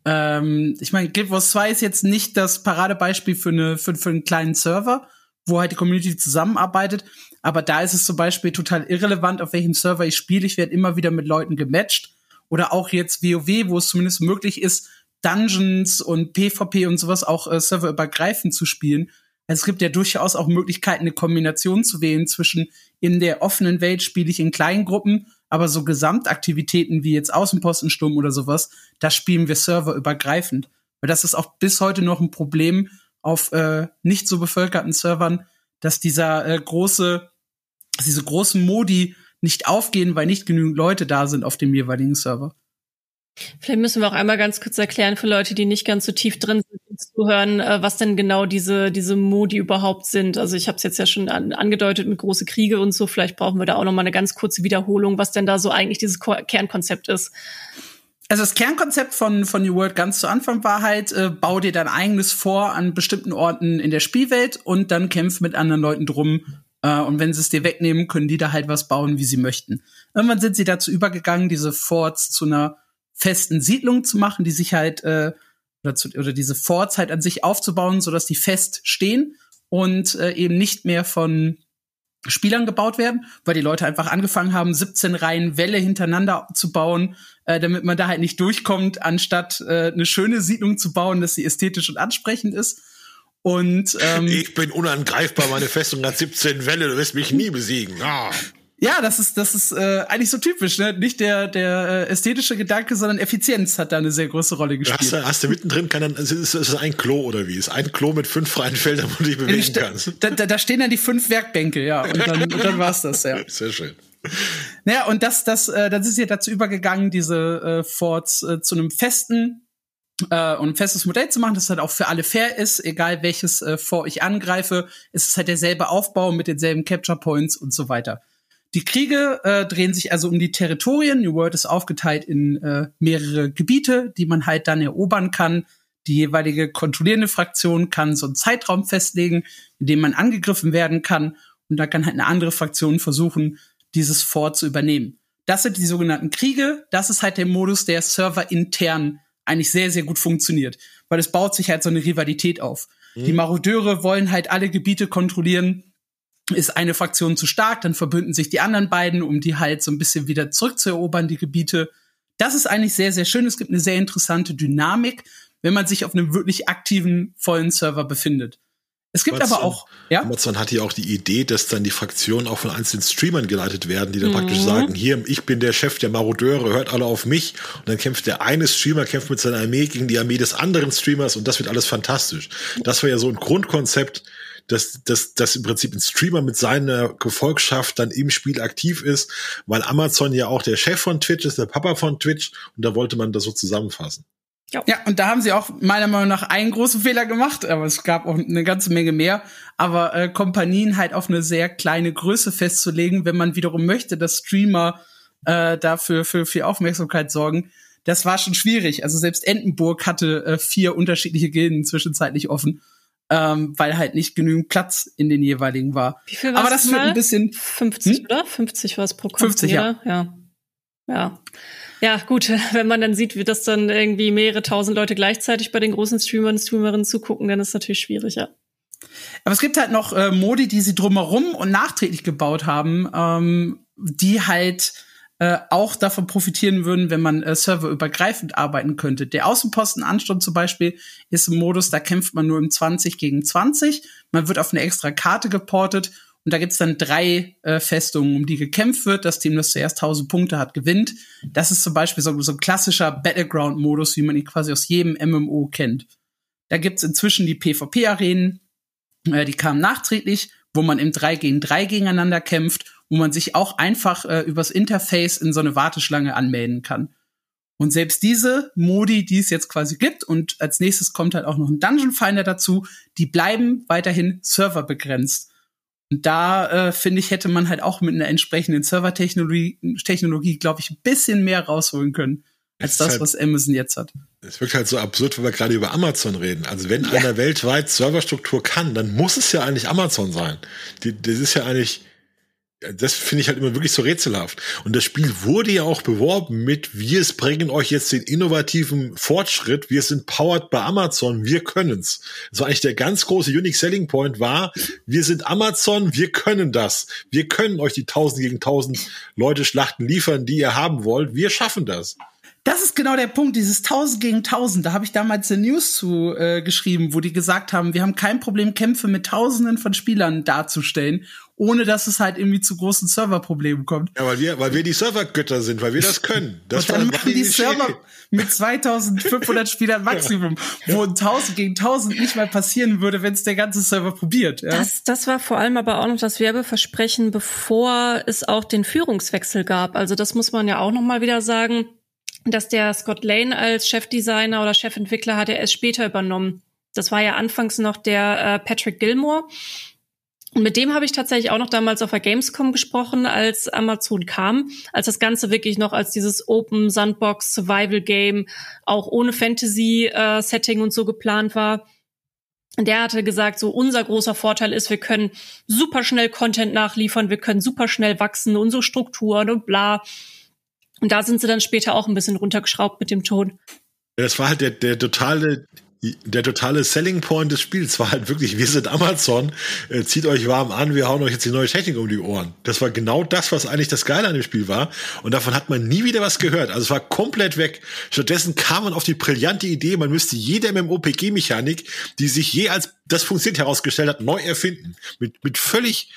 S3: Ähm, ich meine, Guild Wars 2 ist jetzt nicht das Paradebeispiel für, eine, für, für einen kleinen Server, wo halt die Community zusammenarbeitet. Aber da ist es zum Beispiel total irrelevant, auf welchem Server ich spiele. Ich werde immer wieder mit Leuten gematcht. Oder auch jetzt WoW, wo es zumindest möglich ist, Dungeons und PvP und sowas auch äh, serverübergreifend zu spielen. Also es gibt ja durchaus auch Möglichkeiten, eine Kombination zu wählen zwischen in der offenen Welt spiele ich in kleinen Gruppen, aber so Gesamtaktivitäten wie jetzt Außenpostensturm oder sowas, da spielen wir serverübergreifend. Weil das ist auch bis heute noch ein Problem auf äh, nicht so bevölkerten Servern, dass dieser äh, große, dass diese großen Modi nicht aufgehen, weil nicht genügend Leute da sind auf dem jeweiligen Server.
S1: Vielleicht müssen wir auch einmal ganz kurz erklären für Leute, die nicht ganz so tief drin sind zuhören, äh, was denn genau diese, diese Modi überhaupt sind. Also ich habe es jetzt ja schon an, angedeutet mit große Kriege und so. Vielleicht brauchen wir da auch noch mal eine ganz kurze Wiederholung, was denn da so eigentlich dieses Kernkonzept ist.
S3: Also das Kernkonzept von, von New World ganz zu Anfang war halt, äh, bau dir dein eigenes vor an bestimmten Orten in der Spielwelt und dann kämpf mit anderen Leuten drum. Äh, und wenn sie es dir wegnehmen, können die da halt was bauen, wie sie möchten. Irgendwann sind sie dazu übergegangen, diese Forts zu einer festen Siedlung zu machen, die sich halt äh, oder, zu, oder diese Forts halt an sich aufzubauen, so dass die fest stehen und äh, eben nicht mehr von Spielern gebaut werden, weil die Leute einfach angefangen haben, 17 Reihen Wälle hintereinander zu bauen, äh, damit man da halt nicht durchkommt, anstatt äh, eine schöne Siedlung zu bauen, dass sie ästhetisch und ansprechend ist. Und
S2: ähm, ich bin unangreifbar, meine Festung hat 17 Wälle, du wirst mich nie besiegen. Ah.
S3: Ja, das ist das ist äh, eigentlich so typisch, ne? Nicht der der äh, ästhetische Gedanke, sondern Effizienz hat da eine sehr große Rolle gespielt.
S2: Hast du, hast du mittendrin kann dann ist, ist, ist ein Klo oder wie? Ist ein Klo mit fünf freien Feldern, wo du dich bewegen kannst.
S3: Da, da, da stehen dann die fünf Werkbänke, ja, und dann, und dann war's das, ja. *laughs*
S2: Sehr schön.
S3: Naja, und das, das, äh, dann ist ja dazu übergegangen, diese äh, Forts äh, zu einem festen äh, und ein festes Modell zu machen, das halt auch für alle fair ist, egal welches äh, Fort ich angreife, ist es halt derselbe Aufbau mit denselben Capture Points und so weiter. Die Kriege äh, drehen sich also um die Territorien. New World ist aufgeteilt in äh, mehrere Gebiete, die man halt dann erobern kann. Die jeweilige kontrollierende Fraktion kann so einen Zeitraum festlegen, in dem man angegriffen werden kann. Und da kann halt eine andere Fraktion versuchen, dieses Fort zu übernehmen. Das sind die sogenannten Kriege. Das ist halt der Modus, der serverintern eigentlich sehr, sehr gut funktioniert. Weil es baut sich halt so eine Rivalität auf. Mhm. Die Marodeure wollen halt alle Gebiete kontrollieren ist eine Fraktion zu stark, dann verbünden sich die anderen beiden, um die halt so ein bisschen wieder zurückzuerobern, die Gebiete. Das ist eigentlich sehr, sehr schön. Es gibt eine sehr interessante Dynamik, wenn man sich auf einem wirklich aktiven, vollen Server befindet. Es gibt Amazon, aber auch,
S2: ja. Amazon hat ja auch die Idee, dass dann die Fraktionen auch von einzelnen Streamern geleitet werden, die dann mhm. praktisch sagen, hier, ich bin der Chef der Marodeure, hört alle auf mich. Und dann kämpft der eine Streamer, kämpft mit seiner Armee gegen die Armee des anderen Streamers und das wird alles fantastisch. Das war ja so ein Grundkonzept, dass, dass, dass im Prinzip ein Streamer mit seiner Gefolgschaft dann im Spiel aktiv ist, weil Amazon ja auch der Chef von Twitch ist, der Papa von Twitch und da wollte man das so zusammenfassen.
S3: Ja. ja, und da haben sie auch meiner Meinung nach einen großen Fehler gemacht, aber es gab auch eine ganze Menge mehr. Aber äh, Kompanien halt auf eine sehr kleine Größe festzulegen, wenn man wiederum möchte, dass Streamer äh, dafür für viel Aufmerksamkeit sorgen, das war schon schwierig. Also selbst Entenburg hatte äh, vier unterschiedliche Gilden zwischenzeitlich offen ähm, weil halt nicht genügend Platz in den jeweiligen war.
S1: Wie viel Aber das wird ein bisschen 50, hm? oder? 50 war es pro
S3: Kontinent. 50, ja.
S1: ja. Ja. Ja, gut, *laughs* wenn man dann sieht, wie das dann irgendwie mehrere tausend Leute gleichzeitig bei den großen Streamern und Streamerinnen zugucken, dann ist natürlich schwierig, ja.
S3: Aber es gibt halt noch äh, Modi, die sie drumherum und nachträglich gebaut haben, ähm, die halt äh, auch davon profitieren würden, wenn man äh, serverübergreifend arbeiten könnte. Der Außenpostenansturm zum Beispiel ist ein Modus, da kämpft man nur im 20 gegen 20. Man wird auf eine extra Karte geportet und da gibt's dann drei äh, Festungen, um die gekämpft wird. Das Team, das zuerst 1000 Punkte hat, gewinnt. Das ist zum Beispiel so, so ein klassischer Battleground-Modus, wie man ihn quasi aus jedem MMO kennt. Da gibt's inzwischen die PvP-Arenen, äh, die kamen nachträglich, wo man im 3 gegen 3 gegeneinander kämpft wo man sich auch einfach äh, übers Interface in so eine Warteschlange anmelden kann. Und selbst diese Modi, die es jetzt quasi gibt, und als nächstes kommt halt auch noch ein Dungeon Finder dazu, die bleiben weiterhin serverbegrenzt. Und da, äh, finde ich, hätte man halt auch mit einer entsprechenden Servertechnologie, Technologie, glaube ich, ein bisschen mehr rausholen können, als das, halt, was Amazon jetzt hat.
S2: Es wirkt halt so absurd, wenn wir gerade über Amazon reden. Also wenn ja. einer weltweit Serverstruktur kann, dann muss es ja eigentlich Amazon sein. Die, das ist ja eigentlich, das finde ich halt immer wirklich so rätselhaft. Und das Spiel wurde ja auch beworben mit, wir bringen euch jetzt den innovativen Fortschritt, wir sind powered bei Amazon, wir können's. So eigentlich der ganz große Unique Selling Point war, wir sind Amazon, wir können das. Wir können euch die 1000 gegen 1000 Leute Schlachten liefern, die ihr haben wollt. Wir schaffen das.
S3: Das ist genau der Punkt, dieses 1000 gegen 1000. Da habe ich damals eine News zu äh, geschrieben, wo die gesagt haben, wir haben kein Problem, Kämpfe mit Tausenden von Spielern darzustellen, ohne dass es halt irgendwie zu großen Serverproblemen kommt.
S2: Ja, weil wir, weil wir die Servergötter sind, weil wir das können. *laughs* Das
S3: Und dann machen die, Server mit 2500 Spielern *laughs* Maximum, ja. wo 1000 gegen 1000 nicht mal passieren würde, wenn es der ganze Server probiert. Ja?
S1: Das, das war vor allem aber auch noch das Werbeversprechen, bevor es auch den Führungswechsel gab. Also das muss man ja auch noch mal wieder sagen dass der Scott Lane als Chefdesigner oder Chefentwickler hat er erst später übernommen. Das war ja anfangs noch der äh, Patrick Gilmore. Und mit dem habe ich tatsächlich auch noch damals auf der Gamescom gesprochen, als Amazon kam, als das Ganze wirklich noch als dieses Open Sandbox Survival Game auch ohne Fantasy äh, Setting und so geplant war. Der hatte gesagt, so unser großer Vorteil ist, wir können super schnell Content nachliefern, wir können super schnell wachsen, unsere Strukturen und bla. Und da sind sie dann später auch ein bisschen runtergeschraubt mit dem Ton.
S2: Das war halt der, der totale der totale Selling Point des Spiels war halt wirklich, wir sind Amazon, äh, zieht euch warm an, wir hauen euch jetzt die neue Technik um die Ohren. Das war genau das, was eigentlich das Geile an dem Spiel war. Und davon hat man nie wieder was gehört. Also es war komplett weg. Stattdessen kam man auf die brillante Idee, man müsste jede MMOPG-Mechanik, die sich je als das funktioniert herausgestellt hat, neu erfinden. Mit, mit völlig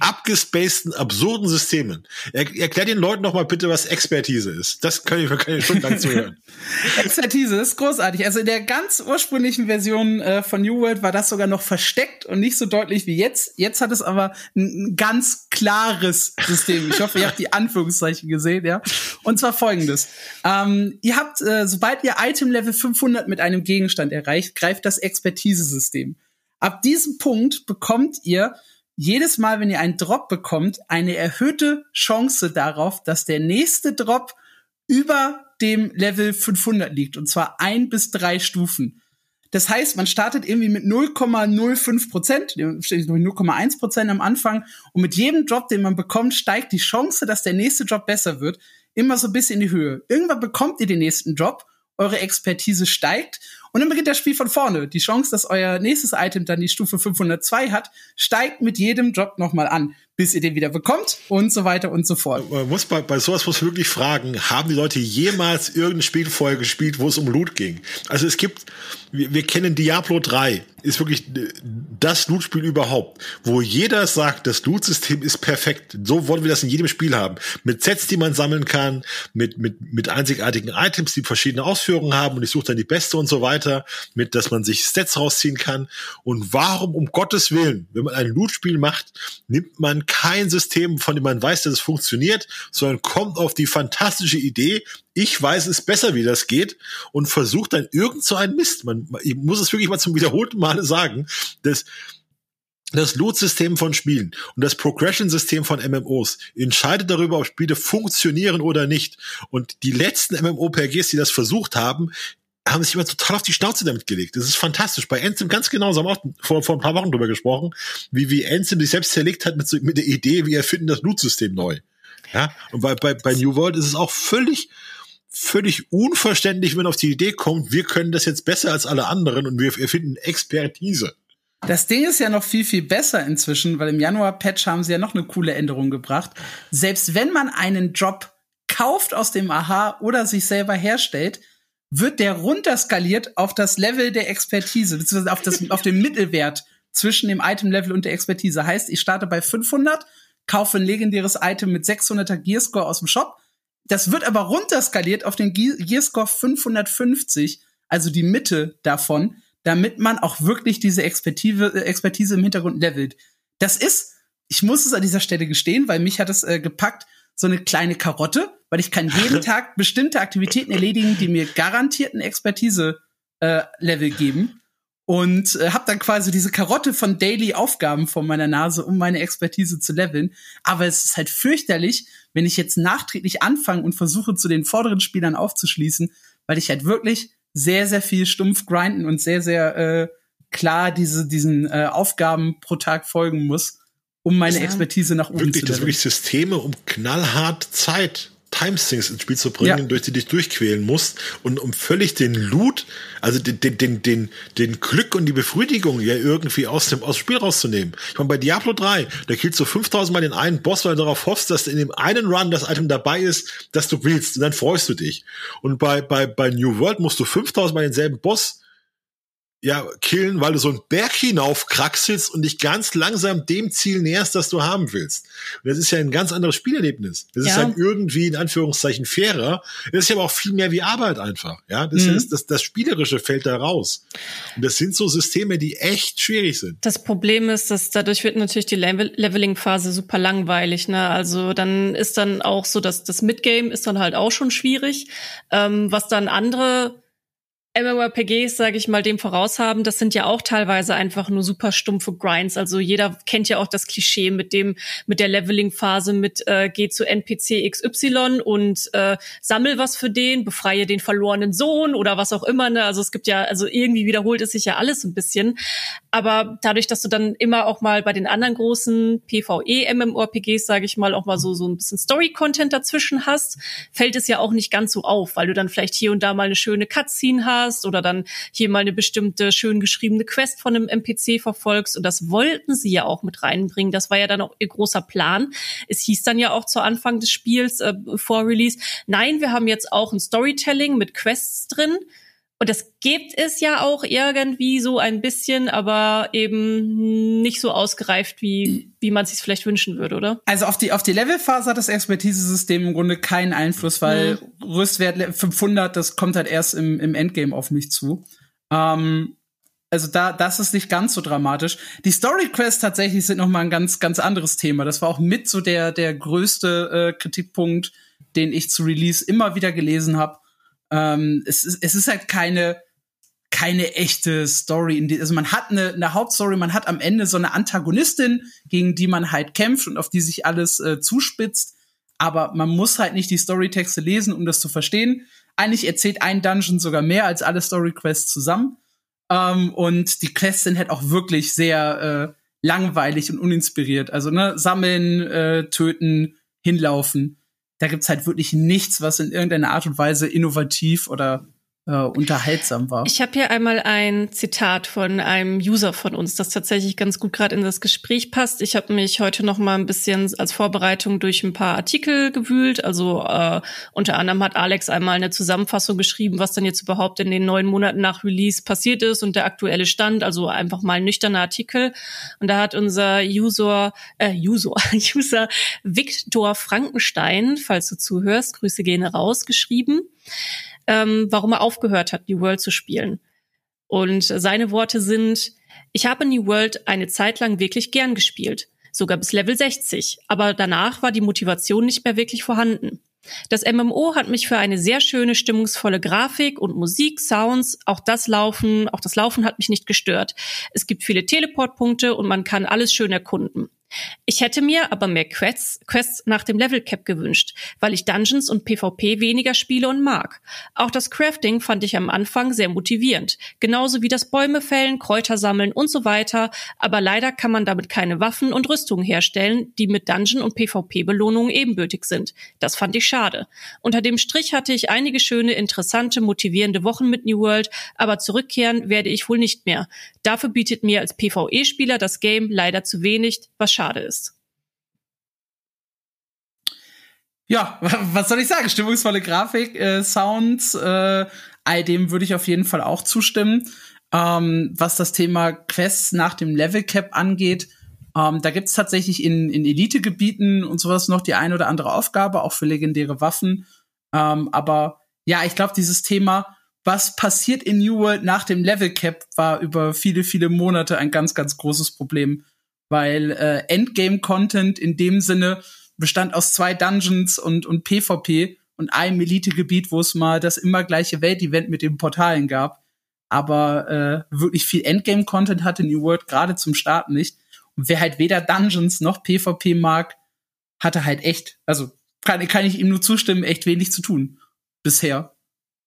S2: abgespaceden, absurden Systemen. Er, erklär den Leuten noch mal bitte, was Expertise ist. Das kann ich, kann ich stundenlang zuhören. *laughs*
S3: Expertise ist großartig. Also in der ganz ursprünglichen Version äh, von New World war das sogar noch versteckt und nicht so deutlich wie jetzt. Jetzt hat es aber ein ganz klares System. Ich hoffe, ihr habt die Anführungszeichen gesehen, ja. Und zwar folgendes. Ähm, ihr habt, äh, sobald ihr Item Level 500 mit einem Gegenstand erreicht, greift das Expertise-System. Ab diesem Punkt bekommt ihr jedes Mal, wenn ihr einen Drop bekommt, eine erhöhte Chance darauf, dass der nächste Drop über dem Level 500 liegt. Und zwar ein bis drei Stufen. Das heißt, man startet irgendwie mit 0,05 Prozent, 0,1 Prozent am Anfang. Und mit jedem Drop, den man bekommt, steigt die Chance, dass der nächste Drop besser wird, immer so bis in die Höhe. Irgendwann bekommt ihr den nächsten Drop, eure Expertise steigt und dann beginnt das Spiel von vorne. Die Chance, dass euer nächstes Item dann die Stufe 502 hat, steigt mit jedem Drop nochmal an, bis ihr den wieder bekommt und so weiter und so fort.
S2: Man muss bei, bei sowas muss wirklich fragen, haben die Leute jemals irgendein Spiel vorher gespielt, wo es um Loot ging? Also es gibt, wir, wir kennen Diablo 3, ist wirklich das Loot-Spiel überhaupt, wo jeder sagt, das Loot-System ist perfekt. So wollen wir das in jedem Spiel haben. Mit Sets, die man sammeln kann, mit, mit, mit einzigartigen Items, die verschiedene Ausführungen haben und ich suche dann die beste und so weiter, mit, dass man sich Stats rausziehen kann. Und warum, um Gottes Willen, wenn man ein Loot-Spiel macht, nimmt man kein System, von dem man weiß, dass es funktioniert, sondern kommt auf die fantastische Idee, ich weiß es besser, wie das geht und versucht dann irgend so einen Mist. Man, ich muss es wirklich mal zum wiederholten Male sagen, dass das Loot-System von Spielen und das Progression-System von MMOs entscheidet darüber, ob Spiele funktionieren oder nicht. Und die letzten MMOPGs, die das versucht haben, haben sich immer total auf die Schnauze damit gelegt. Das ist fantastisch. Bei Anthem ganz genauso, haben wir auch vor, vor ein paar Wochen drüber gesprochen, wie, wie Anthem sich selbst zerlegt hat mit, so, mit der Idee, wir erfinden das Loot-System neu. Ja, und bei, bei, bei New World ist es auch völlig, völlig unverständlich, wenn auf die Idee kommt, wir können das jetzt besser als alle anderen und wir erfinden Expertise.
S3: Das Ding ist ja noch viel, viel besser inzwischen, weil im Januar-Patch haben sie ja noch eine coole Änderung gebracht. Selbst wenn man einen Job kauft aus dem Aha oder sich selber herstellt, wird der runterskaliert auf das Level der Expertise, beziehungsweise auf, das, auf den Mittelwert zwischen dem Item-Level und der Expertise. Heißt, ich starte bei 500, kaufe ein legendäres Item mit 600er Gearscore aus dem Shop, das wird aber runterskaliert auf den Gearscore 550, also die Mitte davon, damit man auch wirklich diese Expertise, äh, Expertise im Hintergrund levelt. Das ist, ich muss es an dieser Stelle gestehen, weil mich hat es äh, gepackt, so eine kleine Karotte, weil ich kann jeden *laughs* Tag bestimmte Aktivitäten erledigen, die mir garantierten Expertise-Level äh, geben und äh, habe dann quasi diese Karotte von Daily-Aufgaben vor meiner Nase, um meine Expertise zu leveln. Aber es ist halt fürchterlich, wenn ich jetzt nachträglich anfange und versuche, zu den vorderen Spielern aufzuschließen, weil ich halt wirklich sehr, sehr viel stumpf grinden und sehr, sehr äh, klar diese, diesen äh, Aufgaben pro Tag folgen muss. um meine Expertise nach oben
S2: wirklich,
S3: zu
S2: Das wirklich Systeme, um knallhart Zeit Timesings ins Spiel zu bringen, ja. durch die dich durchquälen musst und um völlig den Loot, also den, den, den, den, den Glück und die Befriedigung ja irgendwie aus dem, aus dem Spiel rauszunehmen. Ich meine, bei Diablo 3, da killst du 5000 Mal den einen Boss, weil du darauf hoffst, dass in dem einen Run das Item dabei ist, das du willst, und dann freust du dich. Und bei, bei, bei New World musst du 5000 Mal denselben Boss ja, killen, weil du so einen Berg hinauf kraxelst und dich ganz langsam dem Ziel näherst, das du haben willst. Und das ist ja ein ganz anderes Spielerlebnis. Das ja. ist dann irgendwie in Anführungszeichen fairer. Das ist ja aber auch viel mehr wie Arbeit einfach. Ja, das mhm. ist das, das Spielerische fällt da raus. Und das sind so Systeme, die echt schwierig sind.
S1: Das Problem ist, dass dadurch wird natürlich die Level Leveling-Phase super langweilig. Ne? Also dann ist dann auch so, dass das Midgame ist dann halt auch schon schwierig. Ähm, was dann andere MMORPGs, sage ich mal, dem voraus haben, das sind ja auch teilweise einfach nur super stumpfe Grinds. Also jeder kennt ja auch das Klischee mit dem, mit der Leveling-Phase, mit äh, geh zu NPC XY und äh, sammel was für den, befreie den verlorenen Sohn oder was auch immer. Ne? Also es gibt ja, also irgendwie wiederholt es sich ja alles ein bisschen. Aber dadurch, dass du dann immer auch mal bei den anderen großen PvE-MMORPGs, sage ich mal, auch mal so, so ein bisschen Story-Content dazwischen hast, fällt es ja auch nicht ganz so auf, weil du dann vielleicht hier und da mal eine schöne Cutscene hast hast oder dann hier mal eine bestimmte schön geschriebene Quest von einem NPC verfolgst. Und das wollten sie ja auch mit reinbringen. Das war ja dann auch ihr großer Plan. Es hieß dann ja auch zu Anfang des Spiels äh, vor Release, nein, wir haben jetzt auch ein Storytelling mit Quests drin. Und das gibt es ja auch irgendwie so ein bisschen, aber eben nicht so ausgereift, wie, wie man sich vielleicht wünschen würde, oder?
S3: Also auf die, auf die Levelphase hat das Expertise-System im Grunde keinen Einfluss, weil mhm. Rüstwert 500, das kommt halt erst im, im Endgame auf mich zu. Ähm, also da, das ist nicht ganz so dramatisch. Die Story Quests tatsächlich sind noch mal ein ganz, ganz anderes Thema. Das war auch mit so der, der größte äh, Kritikpunkt, den ich zu Release immer wieder gelesen habe ähm, es, ist, es ist halt keine keine echte Story. Also man hat eine, eine Hauptstory, man hat am Ende so eine Antagonistin, gegen die man halt kämpft und auf die sich alles äh, zuspitzt. Aber man muss halt nicht die Storytexte lesen, um das zu verstehen. Eigentlich erzählt ein Dungeon sogar mehr als alle Story-Quests zusammen. Ähm, und die Quests sind halt auch wirklich sehr äh, langweilig und uninspiriert. Also ne, sammeln, äh, töten, hinlaufen da gibt's halt wirklich nichts, was in irgendeiner Art und Weise innovativ oder äh, unterhaltsam war.
S1: Ich habe hier einmal ein Zitat von einem User von uns, das tatsächlich ganz gut gerade in das Gespräch passt. Ich habe mich heute noch mal ein bisschen als Vorbereitung durch ein paar Artikel gewühlt. Also äh, unter anderem hat Alex einmal eine Zusammenfassung geschrieben, was dann jetzt überhaupt in den neun Monaten nach Release passiert ist und der aktuelle Stand. Also einfach mal ein nüchterner Artikel. Und da hat unser User, äh, User, *laughs* User Victor Frankenstein, falls du zuhörst, Grüße gehen raus, geschrieben ähm, warum er aufgehört hat, New World zu spielen. Und seine Worte sind, ich habe New World eine Zeit lang wirklich gern gespielt, sogar bis Level 60, aber danach war die Motivation nicht mehr wirklich vorhanden. Das MMO hat mich für eine sehr schöne, stimmungsvolle Grafik und Musik, Sounds, auch das Laufen, auch das Laufen hat mich nicht gestört. Es gibt viele Teleportpunkte und man kann alles schön erkunden. Ich hätte mir aber mehr Quests, Quests nach dem Level Cap gewünscht, weil ich Dungeons und PvP weniger spiele und mag. Auch das Crafting fand ich am Anfang sehr motivierend, genauso wie das Bäume fällen, Kräuter sammeln und so weiter, aber leider kann man damit keine Waffen und Rüstungen herstellen, die mit Dungeon und PvP Belohnungen ebenbürtig sind. Das fand ich schade. Unter dem Strich hatte ich einige schöne, interessante, motivierende Wochen mit New World, aber zurückkehren werde ich wohl nicht mehr. Dafür bietet mir als PvE-Spieler das Game leider zu wenig, was schade ist.
S3: Ja, *laughs* was soll ich sagen? Stimmungsvolle Grafik, äh, Sounds, äh, all dem würde ich auf jeden Fall auch zustimmen. Ähm, was das Thema Quests nach dem Level Cap angeht, ähm, da gibt es tatsächlich in, in Elite-Gebieten und sowas noch die ein oder andere Aufgabe, auch für legendäre Waffen. Ähm, aber ja, ich glaube, dieses Thema, was passiert in New World nach dem Level Cap, war über viele, viele Monate ein ganz, ganz großes Problem. Weil äh, Endgame-Content in dem Sinne bestand aus zwei Dungeons und, und PvP und einem Elite-Gebiet, wo es mal das immer gleiche Welt-Event mit den Portalen gab. Aber äh, wirklich viel Endgame-Content hatte New World gerade zum Start nicht. Und wer halt weder Dungeons noch PvP mag, hatte halt echt, also kann, kann ich ihm nur zustimmen, echt wenig zu tun. Bisher.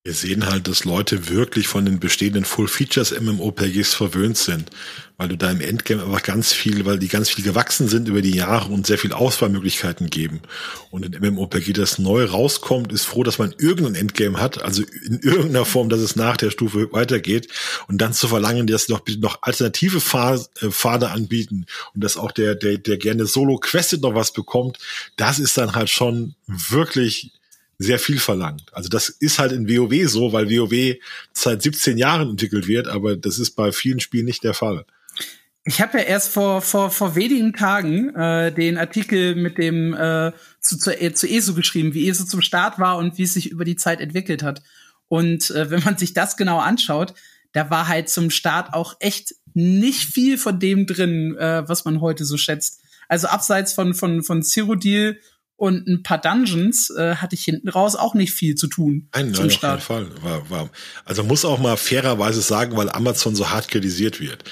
S2: Wir sehen halt, dass Leute wirklich von den bestehenden Full Features MMORPGs verwöhnt sind, weil du da im Endgame einfach ganz viel, weil die ganz viel gewachsen sind über die Jahre und sehr viel Auswahlmöglichkeiten geben. Und in MMORPG, das neu rauskommt, ist froh, dass man irgendein Endgame hat, also in irgendeiner Form, dass es nach der Stufe weitergeht und dann zu verlangen, dass sie bitte noch alternative äh, Pfade anbieten und dass auch der, der, der gerne Solo Quested noch was bekommt, das ist dann halt schon wirklich sehr viel verlangt. Also das ist halt in WoW so, weil WoW seit 17 Jahren entwickelt wird, aber das ist bei vielen Spielen nicht der Fall.
S3: Ich habe ja erst vor, vor, vor wenigen Tagen äh, den Artikel mit dem äh, zu, zu, äh, zu ESO geschrieben, wie ESO zum Start war und wie es sich über die Zeit entwickelt hat. Und äh, wenn man sich das genau anschaut, da war halt zum Start auch echt nicht viel von dem drin, äh, was man heute so schätzt. Also abseits von, von, von Cyrodiil und ein paar Dungeons äh, hatte ich hinten raus auch nicht viel zu tun.
S2: Nein, nein, auf jeden Fall. War, war, also muss auch mal fairerweise sagen, weil Amazon so hart kritisiert wird.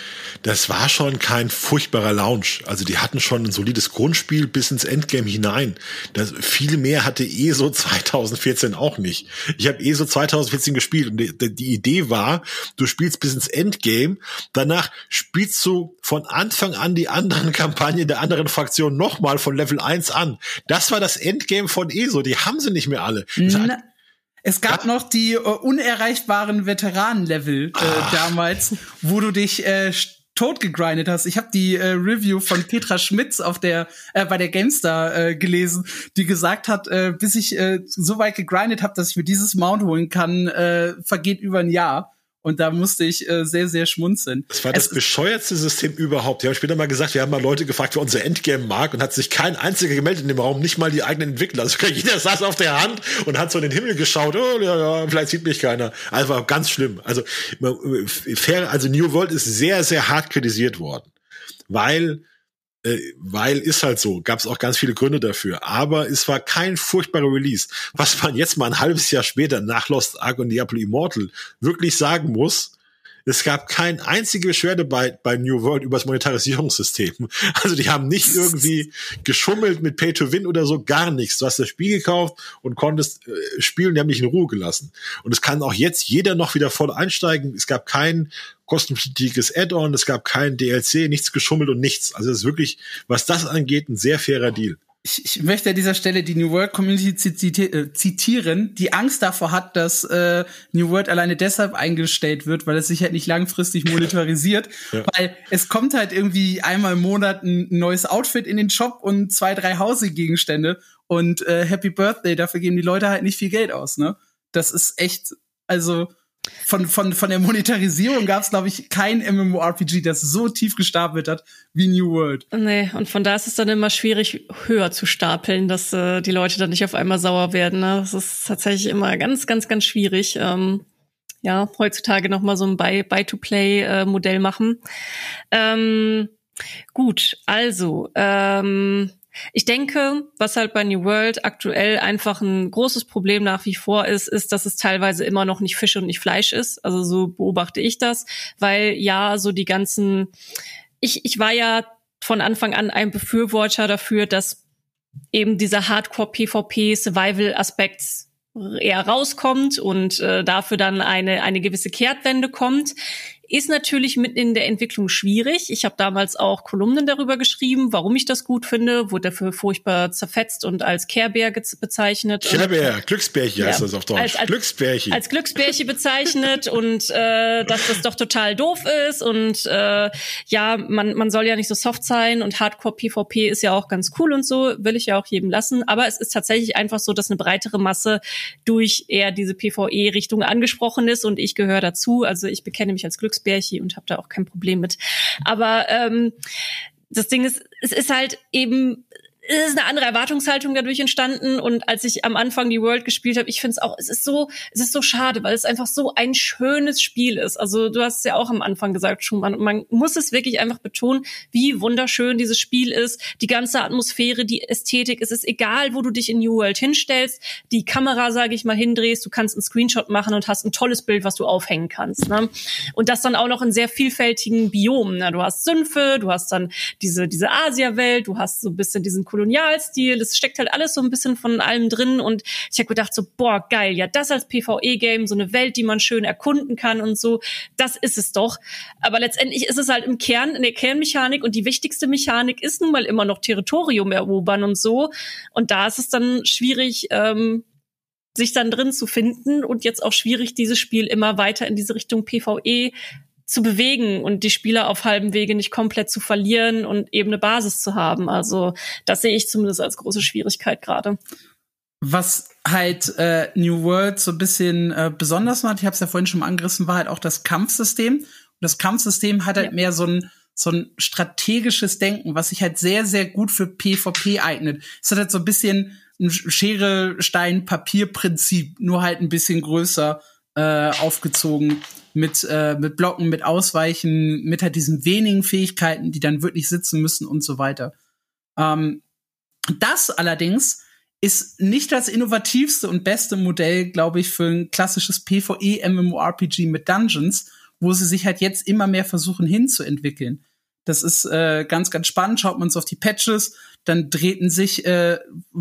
S2: Das war schon kein furchtbarer Launch. Also die hatten schon ein solides Grundspiel bis ins Endgame hinein. Das, viel mehr hatte ESO 2014 auch nicht. Ich habe ESO 2014 gespielt und die, die Idee war, du spielst bis ins Endgame, danach spielst du von Anfang an die anderen *laughs* Kampagnen der anderen Fraktion nochmal von Level 1 an. Das war das Endgame von ESO. Die haben sie nicht mehr alle.
S3: Na, es gab ja. noch die äh, unerreichbaren Veteranenlevel äh, ah. damals, wo du dich äh, tot gegrindet hast. Ich habe die äh, Review von Petra Schmitz auf der äh, bei der Gamestar äh, gelesen, die gesagt hat, äh, bis ich äh, so weit gegrindet habe, dass ich mir dieses Mount holen kann, äh, vergeht über ein Jahr. Und da musste ich äh, sehr, sehr schmunzeln.
S2: Das war das es bescheuertste System überhaupt. Die haben später mal gesagt, wir haben mal Leute gefragt, wer unser Endgame mag und hat sich kein einziger gemeldet in dem Raum, nicht mal die eigenen Entwickler. Also *laughs* jeder saß auf der Hand und hat so in den Himmel geschaut, oh ja, ja, vielleicht sieht mich keiner. Also war ganz schlimm. Also fair, also New World ist sehr, sehr hart kritisiert worden. Weil äh, weil ist halt so, gab es auch ganz viele Gründe dafür. Aber es war kein furchtbarer Release. Was man jetzt mal ein halbes Jahr später nach Lost Ark und Diablo Immortal wirklich sagen muss, es gab kein einzige Beschwerde bei, bei New World über das Monetarisierungssystem. *laughs* Also die haben nicht irgendwie geschummelt mit Pay to Win oder so, gar nichts. Du hast das Spiel gekauft und konntest äh, spielen, die haben dich in Ruhe gelassen. Und es kann auch jetzt jeder noch wieder voll einsteigen. Es gab kein kostenpflichtiges Add-on, es gab kein DLC, nichts geschummelt und nichts. Also es ist wirklich, was das angeht, ein sehr fairer Deal
S3: ich, ich möchte an dieser Stelle die New World Community äh, zitieren, die Angst davor hat, dass äh, New World alleine deshalb eingestellt wird, weil es sich halt nicht langfristig *laughs* monetarisiert. ja. Weil es kommt halt irgendwie einmal im Monat ein neues Outfit in den Shop und zwei, drei Hausegegenstände und äh, Happy Birthday, dafür geben die Leute halt nicht viel Geld aus, ne? Das ist echt, also von, von, von der Monetarisierung gab es, glaube ich, kein MMORPG, das so tief gestapelt hat wie New World.
S1: Nee, und von da ist es dann immer schwierig, höher zu stapeln, dass äh, die Leute dann nicht auf einmal sauer werden. Ne? Das ist tatsächlich immer ganz, ganz, ganz schwierig. Ähm, ja, heutzutage noch mal so ein Buy-to-Play-Modell äh, machen. Ähm, gut, also ähm, ich denke, was halt bei New World aktuell einfach ein großes Problem nach wie vor ist, ist, dass es teilweise immer noch nicht Fisch und nicht Fleisch ist. Also so beobachte ich das, weil ja, so die ganzen, ich, ich war ja von Anfang an ein Befürworter dafür, dass eben dieser Hardcore-PvP-Survival-Aspekt eher rauskommt und äh, dafür dann eine, eine gewisse Kehrtwende kommt. Ist natürlich mitten in der Entwicklung schwierig. Ich habe damals auch Kolumnen darüber geschrieben, warum ich das gut finde, wurde dafür furchtbar zerfetzt und als Kehrbär bezeichnet.
S2: Kehrbär, Glücksbärchen heißt ja, das auf Deutsch.
S1: Als, als, Glücksbärchen. Als Glücksbärchen bezeichnet *laughs* und äh, dass das doch total doof ist und äh, ja, man, man soll ja nicht so soft sein und Hardcore PvP ist ja auch ganz cool und so, will ich ja auch jedem lassen. Aber es ist tatsächlich einfach so, dass eine breitere Masse durch eher diese PvE-Richtung angesprochen ist und ich gehöre dazu. Also ich bekenne mich als Glücksbärchen Glücksbärchen und habe da auch kein Problem mit. Aber ähm, das Ding ist, es ist halt eben es ist eine andere Erwartungshaltung dadurch entstanden und als ich am Anfang die World gespielt habe, ich finde es auch, es ist so, es ist so schade, weil es einfach so ein schönes Spiel ist. Also du hast es ja auch am Anfang gesagt, Schumann, und man muss es wirklich einfach betonen, wie wunderschön dieses Spiel ist, die ganze Atmosphäre, die Ästhetik, es ist egal, wo du dich in New World hinstellst, die Kamera, sage ich mal, hindrehst, du kannst einen Screenshot machen und hast ein tolles Bild, was du aufhängen kannst. Ne? Und das dann auch noch in sehr vielfältigen Biomen. Ne? Du hast Sümpfe, du hast dann diese diese Asia-Welt, du hast so ein bisschen diesen Kolonialstil. Es steckt halt alles so ein bisschen von allem drin und ich habe gedacht so, boah, geil, ja, das als PvE-Game, so eine Welt, die man schön erkunden kann und so, das ist es doch. Aber letztendlich ist es halt im Kern, in der Kernmechanik und die wichtigste Mechanik ist nun mal immer noch Territorium erobern und so. Und da ist es dann schwierig, ähm, sich dann drin zu finden und jetzt auch schwierig, dieses Spiel immer weiter in diese Richtung PvE zu bewegen und die Spieler auf halbem Wege nicht komplett zu verlieren und eben eine Basis zu haben. Also das sehe ich zumindest als große Schwierigkeit gerade.
S3: Was halt äh, New World so ein bisschen äh, besonders macht, ich habe es ja vorhin schon mal angerissen, war halt auch das Kampfsystem. Und das Kampfsystem hat halt ja. mehr so ein so ein strategisches Denken, was sich halt sehr, sehr gut für PvP eignet. Es hat halt so ein bisschen ein Schere, Stein, Papier-Prinzip, nur halt ein bisschen größer äh, aufgezogen mit, äh, mit Blocken, mit Ausweichen, mit halt diesen wenigen Fähigkeiten, die dann wirklich sitzen müssen und so weiter. Ähm, das allerdings ist nicht das innovativste und beste Modell, glaube ich, für ein klassisches PvE MMORPG mit Dungeons, wo sie sich halt jetzt immer mehr versuchen hinzuentwickeln. Das ist äh, ganz, ganz spannend. Schaut man uns auf die Patches, dann drehten sich äh,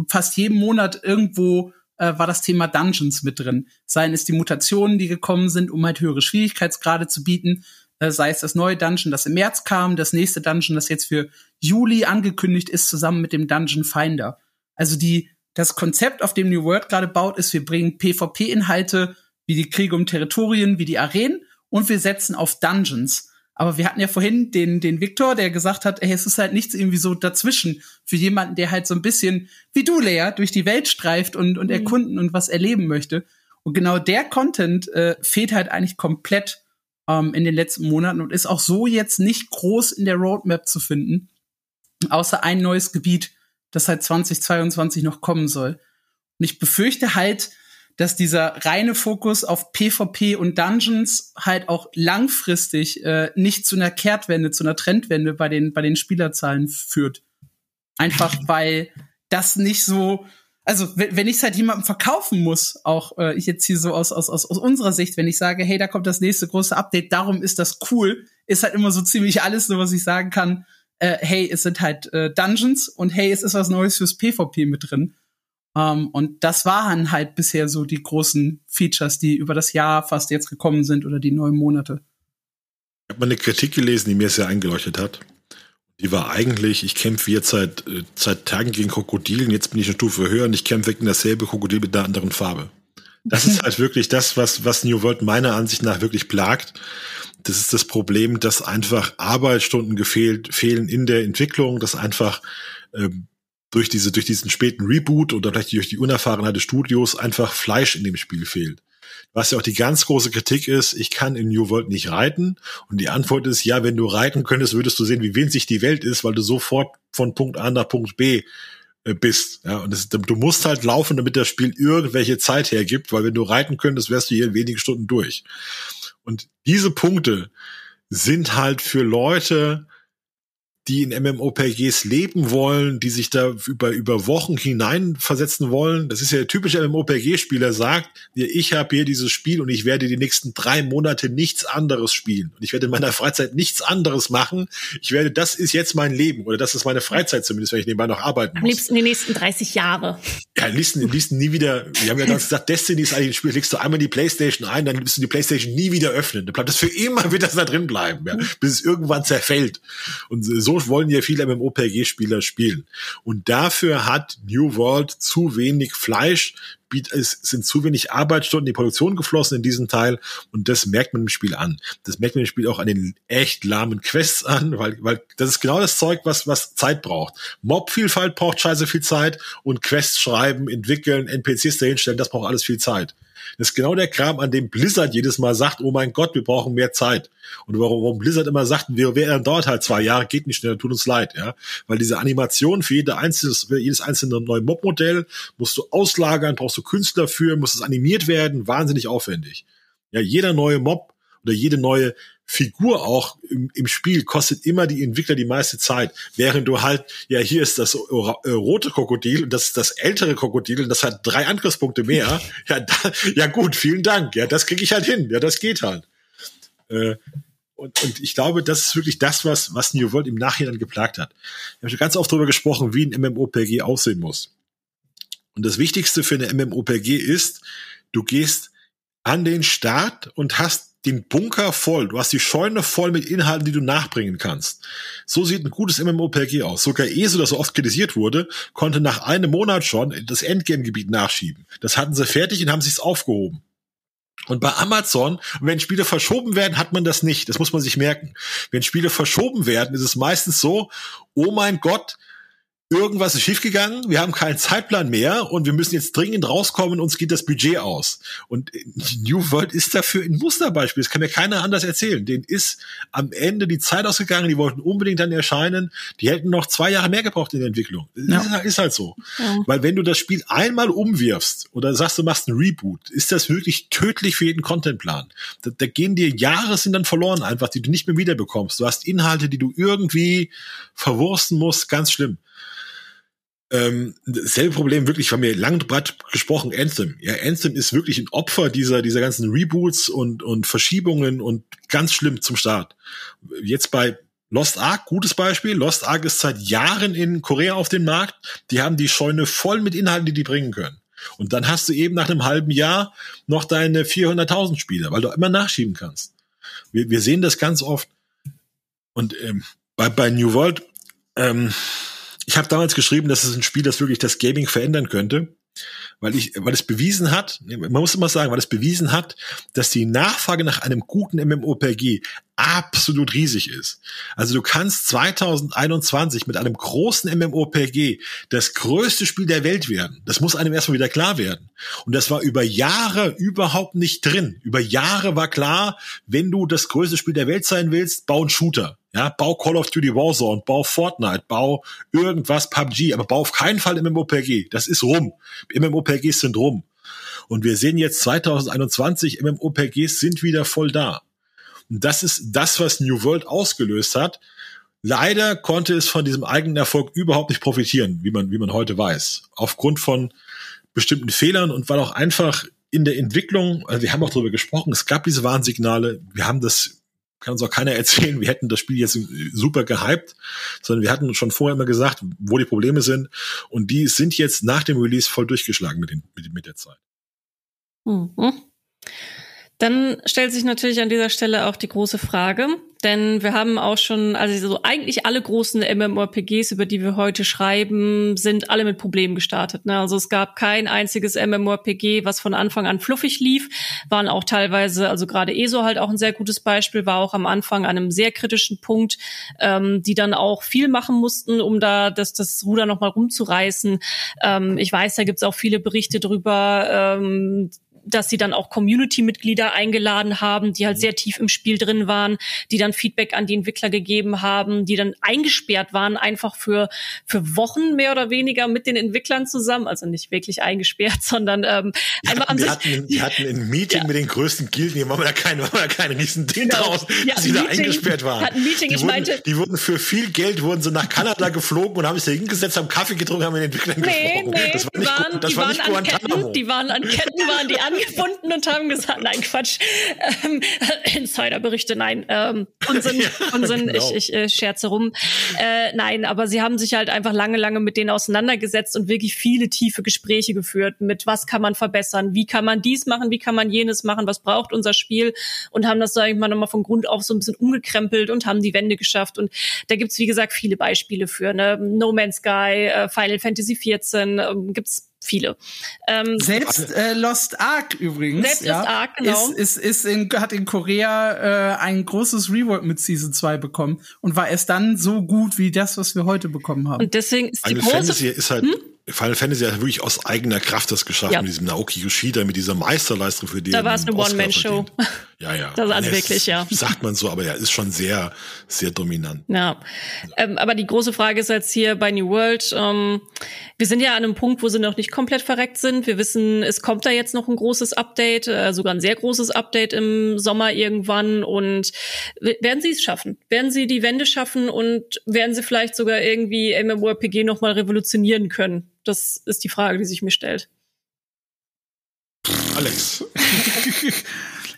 S3: fast jeden Monat irgendwo äh, war das Thema Dungeons mit drin. Seien es die Mutationen, die gekommen sind, um halt höhere Schwierigkeitsgrade zu bieten, äh, sei es das neue Dungeon, das im März kam, das nächste Dungeon, das jetzt für Juli angekündigt ist, zusammen mit dem Dungeon Finder. Also die, das Konzept, auf dem New World gerade baut, ist, wir bringen PvP-Inhalte wie die Kriege um Territorien, wie die Arenen und wir setzen auf Dungeons. Aber wir hatten ja vorhin den, den Victor, der gesagt hat, ey, es ist halt nichts irgendwie so dazwischen für jemanden, der halt so ein bisschen wie du, Lea, durch die Welt streift und, und mhm. erkunden und was erleben möchte. Und genau der Content äh, fehlt halt eigentlich komplett ähm, in den letzten Monaten und ist auch so jetzt nicht groß in der Roadmap zu finden, außer ein neues Gebiet, das halt 2022 noch kommen soll. Und ich befürchte halt, dass dieser reine Fokus auf PvP und Dungeons halt auch langfristig äh, nicht zu einer Kehrtwende, zu einer Trendwende bei den, bei den Spielerzahlen führt. Einfach *laughs* weil das nicht so, also wenn, ich es halt jemandem verkaufen muss, auch äh, ich jetzt hier so aus, aus, aus, aus unserer Sicht, wenn ich sage, hey, da kommt das nächste große Update, darum ist das cool, ist halt immer so ziemlich alles nur, was ich sagen kann, äh, hey, es sind halt äh, Dungeons und hey, es ist was Neues fürs PvP mit drin. Um, ähm, und das waren halt bisher so die großen Features, die über das Jahr fast jetzt gekommen sind oder die neun Monate.
S2: Ich habe mal eine Kritik gelesen, die mir sehr eingeleuchtet hat. Die war eigentlich, ich kämpfe jetzt seit, äh, seit Tagen gegen Krokodilen, jetzt bin ich eine Stufe höher und ich kämpfe gegen dasselbe Krokodil mit einer anderen Farbe. Das ist *laughs* halt wirklich das, was, was New World meiner Ansicht nach wirklich plagt. Das ist das Problem, dass einfach Arbeitsstunden gefehlt, fehlen in der Entwicklung, dass einfach ähm, durch diese, durch diesen späten Reboot oder vielleicht durch die Unerfahrenheit des Studios einfach Fleisch in dem Spiel fehlt. Was ja auch die ganz große Kritik ist, ich kann in New World nicht reiten. Und die Antwort ist, ja, wenn du reiten könntest, würdest du sehen, wie winzig die Welt ist, weil du sofort von Punkt A nach Punkt B äh, bist. Ja, und das, du musst halt laufen, damit das Spiel irgendwelche Zeit hergibt, weil wenn du reiten könntest, wärst du hier in wenigen Stunden durch. Und diese Punkte sind halt für Leute, die in MMOPGs leben wollen, die sich da über, über Wochen hineinversetzen wollen. Das ist ja der typische MMOPG-Spieler sagt, ich habe hier dieses Spiel und ich werde die nächsten drei Monate nichts anderes spielen. Und ich werde in meiner Freizeit nichts anderes machen. Ich werde, das ist jetzt mein Leben oder das ist meine Freizeit zumindest, wenn ich nebenbei noch arbeiten muss.
S1: Am liebsten die nächsten 30 Jahre.
S2: Ja, am liebsten, am liebsten nie wieder, wir haben ja ganz gesagt, Destiny ist eigentlich ein Spiel, legst du einmal die Playstation ein, dann wirst du die Playstation nie wieder öffnen. Dann bleibt das für immer, wird das da drin bleiben, ja, bis es irgendwann zerfällt. Und so wollen ja viele MMORPG-Spieler spielen. Und dafür hat New World zu wenig Fleisch, es sind zu wenig Arbeitsstunden in die Produktion geflossen in diesem Teil und das merkt man im Spiel an. Das merkt man im Spiel auch an den echt lahmen Quests an, weil, weil das ist genau das Zeug, was, was Zeit braucht. Mob-Vielfalt braucht scheiße viel Zeit und Quests schreiben, entwickeln, NPCs dahinstellen, das braucht alles viel Zeit. Das ist genau der Kram, an dem Blizzard jedes Mal sagt, oh mein Gott, wir brauchen mehr Zeit. Und warum, warum Blizzard immer sagt, wir, wir dauert halt zwei Jahre, geht nicht schneller, tut uns leid, ja. Weil diese Animation für jede einzelne, für jedes einzelne neue Mob-Modell musst du auslagern, brauchst du Künstler für, muss es animiert werden, wahnsinnig aufwendig. Ja, jeder neue Mob oder jede neue Figur auch im, im Spiel kostet immer die Entwickler die meiste Zeit, während du halt, ja, hier ist das äh, rote Krokodil und das ist das ältere Krokodil und das hat drei Angriffspunkte mehr. *laughs* ja, da, ja gut, vielen Dank. Ja, das kriege ich halt hin. Ja, das geht halt. Äh, und, und ich glaube, das ist wirklich das, was, was New World im Nachhinein geplagt hat. Ich habe schon ganz oft darüber gesprochen, wie ein MMOPG aussehen muss. Und das Wichtigste für eine MMOPG ist, du gehst an den Start und hast den Bunker voll. Du hast die Scheune voll mit Inhalten, die du nachbringen kannst. So sieht ein gutes MMOPG aus. Sogar ESO, das so oft kritisiert wurde, konnte nach einem Monat schon das Endgame-Gebiet nachschieben. Das hatten sie fertig und haben sich's aufgehoben. Und bei Amazon, wenn Spiele verschoben werden, hat man das nicht. Das muss man sich merken. Wenn Spiele verschoben werden, ist es meistens so, oh mein Gott, irgendwas ist schiefgegangen, wir haben keinen Zeitplan mehr und wir müssen jetzt dringend rauskommen, uns geht das Budget aus. Und New World ist dafür ein Musterbeispiel. Das kann mir keiner anders erzählen. Den ist am Ende die Zeit ausgegangen, die wollten unbedingt dann erscheinen. Die hätten noch zwei Jahre mehr gebraucht in der Entwicklung. Ja. Ist, halt, ist, halt so. Ja. Weil wenn du das Spiel einmal umwirfst oder sagst, du machst einen Reboot, ist das wirklich tödlich für jeden Contentplan. Da, da gehen dir Jahre sind dann verloren einfach, die du nicht mehr wiederbekommst. Du hast Inhalte, die du irgendwie verwursten musst, ganz schlimm. Ähm, selbe Problem wirklich, wir haben ja lang breit gesprochen, Anthem. Ja, Anthem ist wirklich ein Opfer dieser, dieser ganzen Reboots und, und Verschiebungen und ganz schlimm zum Start. Jetzt bei Lost Ark, gutes Beispiel. Lost Ark ist seit Jahren in Korea auf dem Markt. Die haben die Scheune voll mit Inhalten, die die bringen können. Und dann hast du eben nach einem halben Jahr noch deine 400.000 Spieler, weil du immer nachschieben kannst. Wir, wir sehen das ganz oft. Und ähm, bei, bei New World, ähm, ich habe damals geschrieben, dass es ein Spiel, das wirklich das Gaming verändern könnte, weil ich, weil es bewiesen hat, man muss immer sagen, weil es bewiesen hat, dass die Nachfrage nach einem guten MMOPG absolut riesig ist. Also du kannst 2021 mit einem großen MMOPG das größte Spiel der Welt werden. Das muss einem erstmal wieder klar werden. Und das war über Jahre überhaupt nicht drin. Über Jahre war klar, wenn du das größte Spiel der Welt sein willst, bau einen Shooter. Ja, bau Call of Duty Warzone, bau Fortnite, bau irgendwas PUBG, aber bau auf keinen Fall MMOPG. Das ist rum. MMOPGs sind rum. Und wir sehen jetzt 2021, MMOPGs sind wieder voll da. Und das ist das, was New World ausgelöst hat. Leider konnte es von diesem eigenen Erfolg überhaupt nicht profitieren, wie man, wie man heute weiß. Aufgrund von bestimmten Fehlern und weil auch einfach in der Entwicklung, also wir haben auch darüber gesprochen, es gab diese Warnsignale, wir haben das kann uns auch keiner *laughs* erzählen, wir hätten das Spiel jetzt super gehypt, sondern wir hatten schon vorher immer gesagt, wo die Probleme sind. Und die sind jetzt nach dem Release voll durchgeschlagen mit, den, mit, mit der Zeit.
S1: Mhm. Dann stellt sich natürlich an dieser Stelle auch die große Frage, denn wir haben auch schon, also so eigentlich alle großen MMORPGs, über die wir heute schreiben, sind alle mit Problemen gestartet. Ne? Also es gab kein einziges MMORPG, was von Anfang an fluffig lief, waren auch teilweise, also gerade ESO halt auch ein sehr gutes Beispiel, war auch am Anfang an einem sehr kritischen Punkt, ähm, die dann auch viel machen mussten, um da das, das Ruder nochmal rumzureißen. Ähm, ich weiß, da gibt's auch viele Berichte drüber, ähm, dass sie dann auch Community-Mitglieder eingeladen haben, die halt mhm. sehr tief im Spiel drin waren, die dann Feedback an die Entwickler gegeben haben, die dann eingesperrt waren, einfach für, für Wochen mehr oder weniger mit den Entwicklern zusammen. Also nicht wirklich eingesperrt, *laughs* sondern ähm,
S2: die einfach hatten, an sich. Hatten, die hatten ein Meeting ja. mit den größten Gilden, hier machen wir da kein, machen wir da kein riesen Ding genau. draus, ja, dass sie da eingesperrt waren.
S1: Hatten Meeting,
S2: die
S1: ich
S2: wurden,
S1: meinte.
S2: Die wurden für viel Geld wurden sie nach Kanada geflogen und haben sich da hingesetzt, haben Kaffee getrunken, haben mit den Entwicklern
S1: nee,
S2: gesprochen.
S1: Nee, das war nicht, waren, das die war waren nicht an Ketten, die waren an Ketten, waren die *laughs* angebunden und haben gesagt, nein, Quatsch, ähm, Insiderberichte, nein, ähm, Unsinn, *laughs* ja, Unsinn, genau. ich, ich äh, scherze rum. Äh, nein, aber sie haben sich halt einfach lange, lange mit denen auseinandergesetzt und wirklich viele tiefe Gespräche geführt mit, was kann man verbessern, wie kann man dies machen, wie kann man jenes machen, was braucht unser Spiel und haben das, sage ich mal, nochmal von Grund auf so ein bisschen umgekrempelt und haben die Wende geschafft und da gibt's wie gesagt, viele Beispiele für, ne? No Man's Sky, äh, Final Fantasy 14, äh, gibt's viele.
S3: Ähm, Selbst äh, Lost Ark übrigens.
S1: Selbst ja, Lost Ark, genau.
S3: Ist, ist, ist in, hat in Korea äh, ein großes Rework mit Season 2 bekommen und war erst dann so gut wie das, was wir heute bekommen haben.
S1: Und deswegen ist die
S2: Final große Fantasy ist halt hm? Final Fantasy hat wirklich aus eigener Kraft das geschafft ja. mit diesem Naoki Yoshida, mit dieser Meisterleistung für die.
S1: Da war es eine One-Man-Show.
S2: Ja, ja. *laughs*
S1: Das ist wirklich, ja. *laughs*
S2: Sagt man so, aber ja, ist schon sehr, sehr dominant.
S1: Ja. Ähm, aber die große Frage ist jetzt hier bei New World. Ähm, wir sind ja an einem Punkt, wo sie noch nicht komplett verreckt sind. Wir wissen, es kommt da jetzt noch ein großes Update, äh, sogar ein sehr großes Update im Sommer irgendwann. Und werden sie es schaffen? Werden sie die Wende schaffen und werden sie vielleicht sogar irgendwie MMORPG nochmal revolutionieren können? Das ist die Frage, die sich mir stellt.
S2: Alex. *laughs*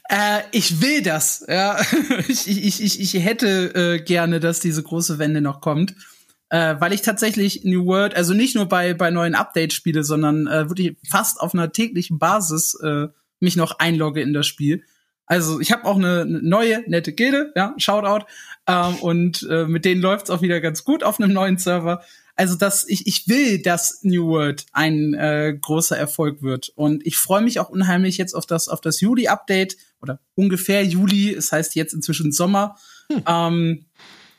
S3: Äh, ich will das. Ja, *laughs* ich, ich, ich, ich hätte äh, gerne, dass diese große Wende noch kommt, äh, weil ich tatsächlich New World, also nicht nur bei bei neuen Updates spiele, sondern äh, wirklich fast auf einer täglichen Basis äh, mich noch einlogge in das Spiel. Also ich habe auch eine, eine neue nette Gilde, ja, Shoutout, ähm, und äh, mit denen läuft's auch wieder ganz gut auf einem neuen Server. Also dass ich, ich will, dass New World ein äh, großer Erfolg wird. Und ich freue mich auch unheimlich jetzt auf das, auf das Juli-Update oder ungefähr Juli, es heißt jetzt inzwischen Sommer. Hm. Ähm,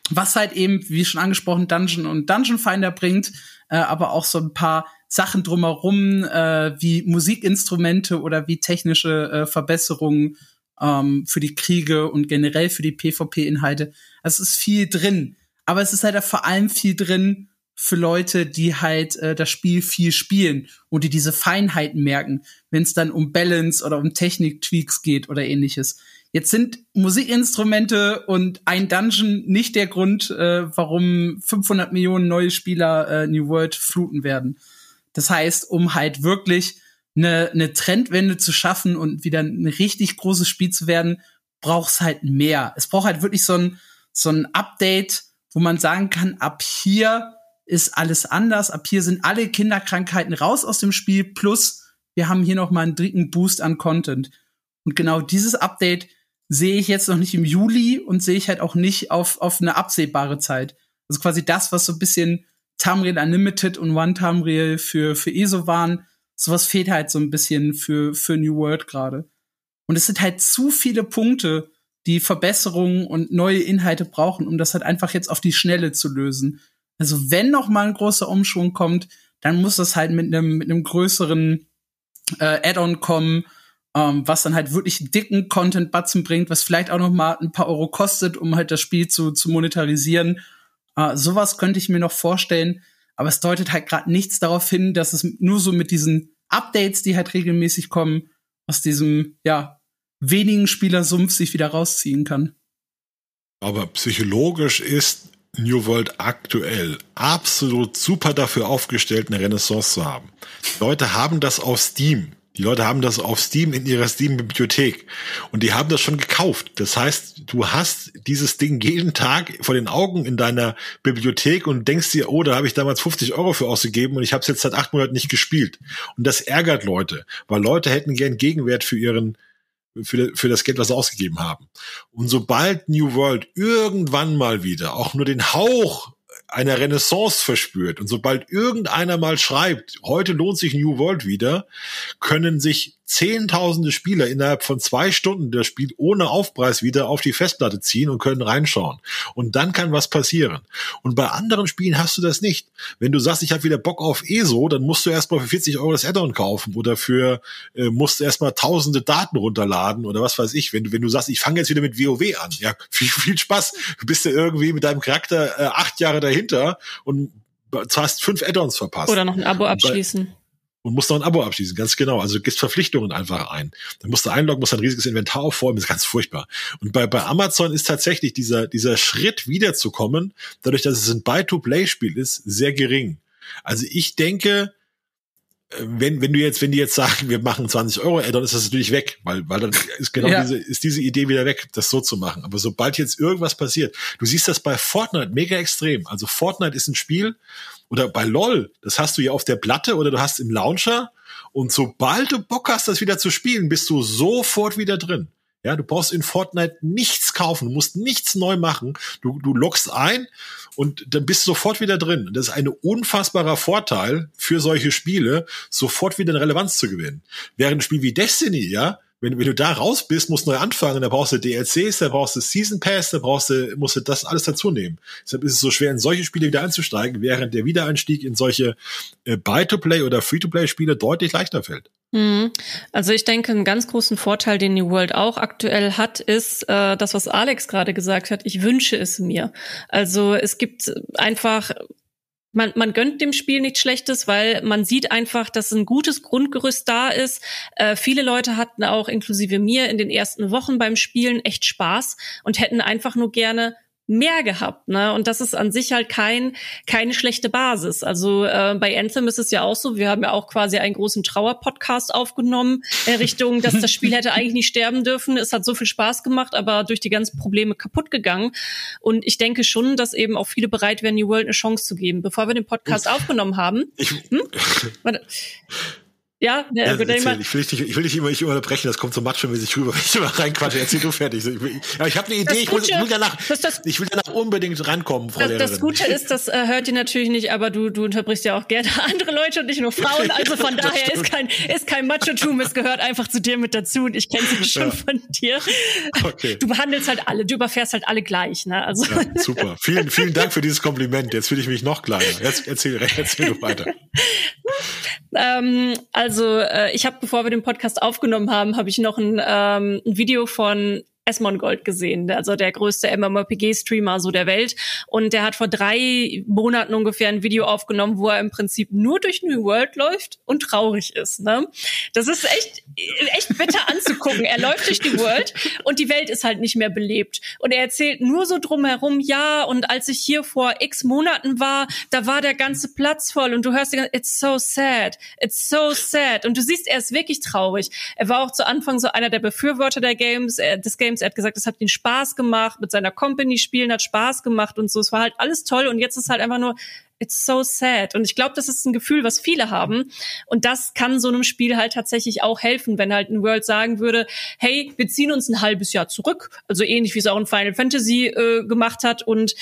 S3: was halt eben, wie schon angesprochen, Dungeon und Dungeon Finder bringt, äh, aber auch so ein paar Sachen drumherum, äh, wie Musikinstrumente oder wie technische äh, Verbesserungen ähm, für die Kriege und generell für die PvP-Inhalte. Es ist viel drin. Aber es ist halt vor allem viel drin, für Leute, die halt äh, das Spiel viel spielen und die diese Feinheiten merken, wenn es dann um Balance oder um Technik-Tweaks geht oder ähnliches. Jetzt sind Musikinstrumente und ein Dungeon nicht der Grund, äh, warum 500 Millionen neue Spieler äh, New World fluten werden. Das heißt, um halt wirklich eine, eine Trendwende zu schaffen und wieder ein richtig großes Spiel zu werden, braucht es halt mehr. Es braucht halt wirklich so ein, so ein Update, wo man sagen kann, ab hier ist alles anders. Ab hier sind alle Kinderkrankheiten raus aus dem Spiel. Plus, wir haben hier noch mal einen dritten Boost an Content. Und genau dieses Update sehe ich jetzt noch nicht im Juli und sehe ich halt auch nicht auf, auf eine absehbare Zeit. Also quasi das, was so ein bisschen Tamriel Unlimited und One Tamriel für, für ESO waren. Sowas fehlt halt so ein bisschen für, für New World gerade. Und es sind halt zu viele Punkte, die Verbesserungen und neue Inhalte brauchen, um das halt einfach jetzt auf die Schnelle zu lösen. Also wenn noch mal ein großer Umschwung kommt, dann muss das halt mit einem mit einem größeren äh, Add-on kommen, ähm, was dann halt wirklich dicken Content-Batzen bringt, was vielleicht auch noch mal ein paar Euro kostet, um halt das Spiel zu, zu monetarisieren. Äh, sowas könnte ich mir noch vorstellen, aber es deutet halt gerade nichts darauf hin, dass es nur so mit diesen Updates, die halt regelmäßig kommen, aus diesem ja wenigen Spielersumpf sich wieder rausziehen kann.
S2: Aber psychologisch ist New World aktuell absolut super dafür aufgestellt, eine Renaissance zu haben. Die Leute haben das auf Steam. Die Leute haben das auf Steam in ihrer Steam-Bibliothek und die haben das schon gekauft. Das heißt, du hast dieses Ding jeden Tag vor den Augen in deiner Bibliothek und denkst dir, oh, da habe ich damals 50 Euro für ausgegeben und ich habe es jetzt seit acht Monaten nicht gespielt. Und das ärgert Leute, weil Leute hätten gern Gegenwert für ihren für, für das Geld, was sie ausgegeben haben. Und sobald New World irgendwann mal wieder auch nur den Hauch einer Renaissance verspürt und sobald irgendeiner mal schreibt, heute lohnt sich New World wieder, können sich zehntausende Spieler innerhalb von zwei Stunden das Spiel ohne Aufpreis wieder auf die Festplatte ziehen und können reinschauen. Und dann kann was passieren. Und bei anderen Spielen hast du das nicht. Wenn du sagst, ich habe wieder Bock auf ESO, dann musst du erstmal für 40 Euro das Addon kaufen oder für äh, musst du erstmal tausende Daten runterladen oder was weiß ich. Wenn du, wenn du sagst, ich fange jetzt wieder mit WoW an, ja, *laughs* viel, viel Spaß. Du bist ja irgendwie mit deinem Charakter äh, acht Jahre dahinter und hast fünf Addons verpasst.
S1: Oder noch ein Abo abschließen
S2: und musst noch ein Abo abschließen, ganz genau. Also du gibst Verpflichtungen einfach ein. Dann musst du einloggen, musst ein riesiges Inventar aufräumen, ist ganz furchtbar. Und bei, bei Amazon ist tatsächlich dieser, dieser Schritt wiederzukommen, dadurch, dass es ein Buy-to-Play-Spiel ist, sehr gering. Also ich denke, äh, wenn, wenn du jetzt, wenn die jetzt sagen, wir machen 20 Euro, dann ist das natürlich weg, weil, weil dann ist genau ja. diese, ist diese Idee wieder weg, das so zu machen. Aber sobald jetzt irgendwas passiert, du siehst das bei Fortnite mega extrem. Also Fortnite ist ein Spiel, oder bei LOL, das hast du ja auf der Platte oder du hast im Launcher und sobald du Bock hast, das wieder zu spielen, bist du sofort wieder drin. Ja, du brauchst in Fortnite nichts kaufen, du musst nichts neu machen. Du, du loggst ein und dann bist du sofort wieder drin. Das ist ein unfassbarer Vorteil für solche Spiele, sofort wieder eine Relevanz zu gewinnen. Während ein Spiel wie Destiny, ja, wenn, wenn du da raus bist, musst du neu anfangen, da brauchst du DLCs, da brauchst du Season Pass, da brauchst du, musst du das alles dazu nehmen. Deshalb ist es so schwer, in solche Spiele wieder einzusteigen, während der Wiedereinstieg in solche äh, Buy-to-Play oder Free-to-Play-Spiele deutlich leichter fällt.
S1: Mhm. Also ich denke, einen ganz großen Vorteil, den New World auch aktuell hat, ist äh, das, was Alex gerade gesagt hat. Ich wünsche es mir. Also es gibt einfach man, man gönnt dem Spiel nichts Schlechtes, weil man sieht einfach, dass ein gutes Grundgerüst da ist. Äh, viele Leute hatten auch, inklusive mir, in den ersten Wochen beim Spielen echt Spaß und hätten einfach nur gerne mehr gehabt, ne? Und das ist an sich halt kein keine schlechte Basis. Also äh, bei Anthem ist es ja auch so, wir haben ja auch quasi einen großen Trauer-Podcast aufgenommen in Richtung, dass das Spiel hätte eigentlich nicht sterben dürfen. Es hat so viel Spaß gemacht, aber durch die ganzen Probleme kaputt gegangen. Und ich denke schon, dass eben auch viele bereit wären, New World eine Chance zu geben. Bevor wir den Podcast aufgenommen haben. Ich, hm? Ja, ja,
S2: ja erzähl, ich will dich ich will dich immer nicht unterbrechen, das kommt so matschmäßig rüber, wenn ich immer reinquatsche. Erzähl du fertig. Ich will, aber ich habe eine Idee, ich, muss, ich will danach, das, das, ich will danach unbedingt rankommen, Frau
S1: das,
S2: Lehrerin.
S1: Das Gute ist, das äh, hört ihr natürlich nicht, aber du, du unterbrichst ja auch gerne *laughs* andere Leute und nicht nur Frauen. Also von *laughs* daher ist kein, ist kein Macho-Tum, es gehört einfach zu dir mit dazu und ich kenne sie *laughs* schon ja. von dir. Okay. Du behandelst halt alle, du überfährst halt alle gleich. Ne? Also.
S2: Ja, super. Vielen, vielen Dank für dieses Kompliment. Jetzt fühle ich mich noch kleiner. Jetzt erzähl, erzähl du weiter.
S1: ähm, also äh, ich habe, bevor wir den Podcast aufgenommen haben, habe ich noch ein, ähm, ein Video von Esmongold gesehen, also der größte MMORPG-Streamer so der Welt. Und der hat vor drei Monaten ungefähr ein Video aufgenommen, wo er im Prinzip nur durch New World läuft und traurig ist. Ne? Das ist echt, echt bitter anzugucken. Er läuft durch die World und die Welt ist halt nicht mehr belebt. Und er erzählt nur so drumherum, ja, und als ich hier vor x Monaten war, da war der ganze Platz voll und du hörst die ganze, it's so sad, it's so sad. Und du siehst, er ist wirklich traurig. Er war auch zu Anfang so einer der Befürworter der Games, äh, des Games Games. Er hat gesagt, es hat ihm Spaß gemacht, mit seiner Company spielen hat Spaß gemacht und so. Es war halt alles toll und jetzt ist halt einfach nur, it's so sad. Und ich glaube, das ist ein Gefühl, was viele haben. Und das kann so einem Spiel halt tatsächlich auch helfen, wenn halt ein World sagen würde, hey, wir ziehen uns ein halbes Jahr zurück. Also ähnlich wie es auch in Final Fantasy äh, gemacht hat. Und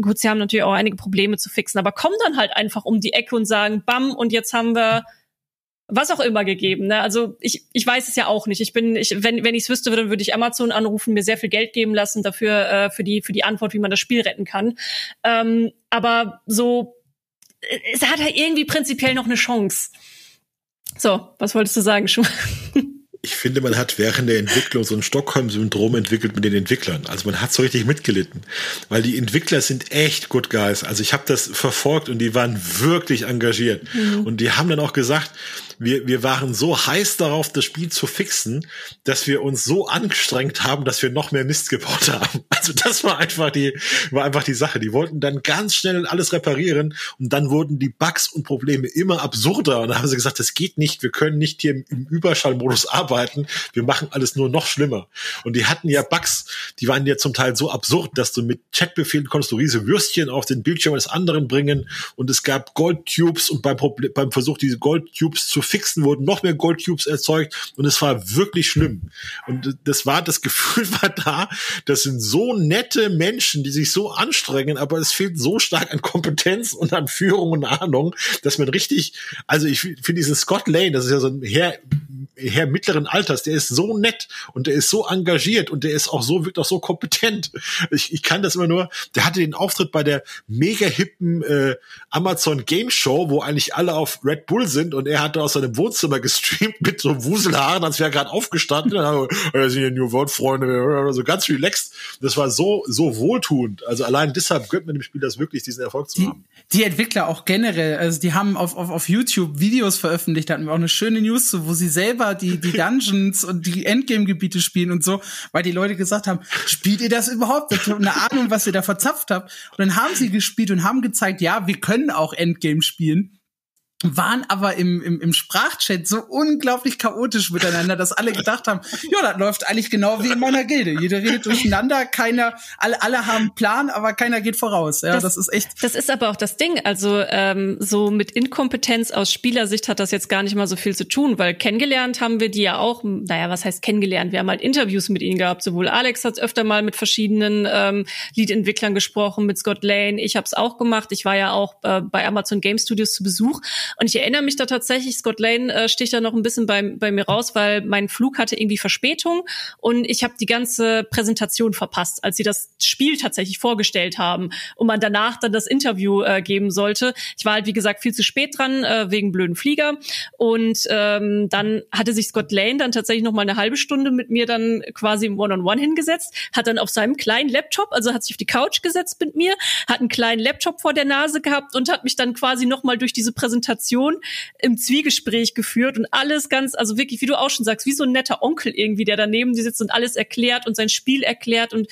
S1: gut, sie haben natürlich auch einige Probleme zu fixen, aber kommen dann halt einfach um die Ecke und sagen, bam, und jetzt haben wir was auch immer gegeben. Ne? Also ich, ich weiß es ja auch nicht. Ich bin, ich, wenn, wenn ich es wüsste, dann würde ich Amazon anrufen, mir sehr viel Geld geben lassen dafür, äh, für die, für die Antwort, wie man das Spiel retten kann. Ähm, aber so, äh, es hat halt irgendwie prinzipiell noch eine Chance. So, was wolltest du sagen, Schuh? *laughs*
S2: ich finde, man hat während der Entwicklung so ein Stockholm-Syndrom entwickelt mit den Entwicklern. Also man hat so richtig mitgelitten, weil die Entwickler sind echt good guys. Also ich habe das verfolgt und die waren wirklich engagiert. Mhm. Und die haben dann auch gesagt, wir, wir waren so heiß darauf, das Spiel zu fixen, dass wir uns so angestrengt haben, dass wir noch mehr Mist gebaut haben. *laughs* Also das war einfach die, war einfach die Sache. Die wollten dann ganz schnell alles reparieren und dann wurden die Bugs und Probleme immer absurder. Und dann haben sie gesagt, das geht nicht, wir können nicht hier im, im Überschallmodus *laughs* arbeiten, wir machen alles nur noch schlimmer. Und die hatten ja Bugs, die waren ja zum Teil so absurd, dass du mit Chatbefehlen konntest du riesige Würstchen auf den Bildschirm des anderen bringen und es gab Goldtubes und beim, beim Versuch, diese Goldtubes zu fixen, wurden noch mehr Goldcubes erzeugt und es war wirklich schlimm. Und das war, das Gefühl *laughs* war da, das sind so nette Menschen, die sich so anstrengen, aber es fehlt so stark an Kompetenz und an Führung und Ahnung, dass man richtig, also ich finde diesen Scott Lane, das ist ja so ein Herr, Herr mittleren Alters, der ist so nett und der ist so engagiert und der ist auch so, wirkt auch so kompetent. Ich, ich kann das immer nur, der hatte den Auftritt bei der mega hippen äh, Amazon Game Show, wo eigentlich alle auf Red Bull sind und er hatte aus seinem Wohnzimmer gestreamt mit so Wuselhaaren, als wäre gerade aufgestanden. Wir, sind ja New World Freunde, so ganz relaxed. Das war so, so wohltuend. Also allein deshalb gönnt man dem Spiel das wirklich, diesen Erfolg zu
S3: die,
S2: haben.
S3: Die Entwickler auch generell, also die haben auf, auf, auf YouTube Videos veröffentlicht, da hatten wir auch eine schöne News zu, wo sie selber die, die Dungeons und die Endgame-Gebiete spielen und so, weil die Leute gesagt haben, spielt ihr das überhaupt? Ich habe eine Ahnung, was ihr da verzapft habt. Und dann haben sie gespielt und haben gezeigt, ja, wir können auch Endgame spielen waren aber im, im, im Sprachchat so unglaublich chaotisch miteinander, dass alle gedacht haben, ja, das läuft eigentlich genau wie in meiner Gilde. Jeder redet durcheinander, keiner, alle, alle haben Plan, aber keiner geht voraus. Ja, das, das ist echt.
S1: Das ist aber auch das Ding. Also ähm, so mit Inkompetenz aus Spielersicht hat das jetzt gar nicht mal so viel zu tun, weil kennengelernt haben wir die ja auch, naja, was heißt kennengelernt? Wir haben halt Interviews mit ihnen gehabt. Sowohl Alex hat öfter mal mit verschiedenen ähm, Lead-Entwicklern gesprochen, mit Scott Lane. Ich habe es auch gemacht. Ich war ja auch äh, bei Amazon Game Studios zu Besuch. Und ich erinnere mich da tatsächlich, Scott Lane äh, sticht da noch ein bisschen bei, bei mir raus, weil mein Flug hatte irgendwie Verspätung und ich habe die ganze Präsentation verpasst, als sie das Spiel tatsächlich vorgestellt haben und man danach dann das Interview äh, geben sollte. Ich war halt, wie gesagt, viel zu spät dran, äh, wegen blöden Flieger. Und ähm, dann hatte sich Scott Lane dann tatsächlich noch mal eine halbe Stunde mit mir dann quasi im One-on-One -on -One hingesetzt, hat dann auf seinem kleinen Laptop, also hat sich auf die Couch gesetzt mit mir, hat einen kleinen Laptop vor der Nase gehabt und hat mich dann quasi noch mal durch diese Präsentation Präsentation im Zwiegespräch geführt und alles ganz, also wirklich, wie du auch schon sagst, wie so ein netter Onkel irgendwie, der daneben sitzt und alles erklärt und sein Spiel erklärt und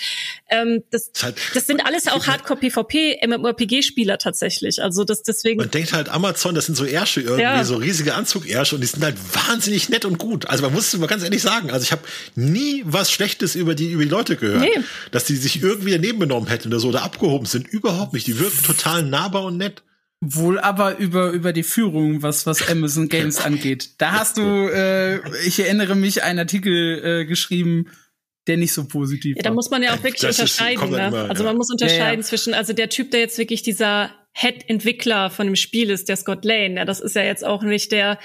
S1: ähm, das, halt, das sind alles auch *laughs* Hardcore-PvP, MMORPG-Spieler tatsächlich. Also das deswegen.
S2: Man denkt halt Amazon, das sind so Ärsche irgendwie, ja. so riesige Anzug-Ärsche und die sind halt wahnsinnig nett und gut. Also man muss man ganz ehrlich sagen, also ich habe nie was Schlechtes über die über die Leute gehört, nee. dass die sich irgendwie daneben benommen hätten oder so oder abgehoben sind. Überhaupt nicht. Die wirken total nahbar und nett.
S3: Wohl aber über über die Führung, was was Amazon Games angeht. Da hast du, äh, ich erinnere mich, einen Artikel äh, geschrieben, der nicht so positiv
S1: ja, da muss man ja auch wirklich das unterscheiden. Ist, ne? Immer, also man muss unterscheiden ja, ja. zwischen, also der Typ, der jetzt wirklich dieser Head-Entwickler von dem Spiel ist, der Scott Lane. Ja, das ist ja jetzt auch nicht der,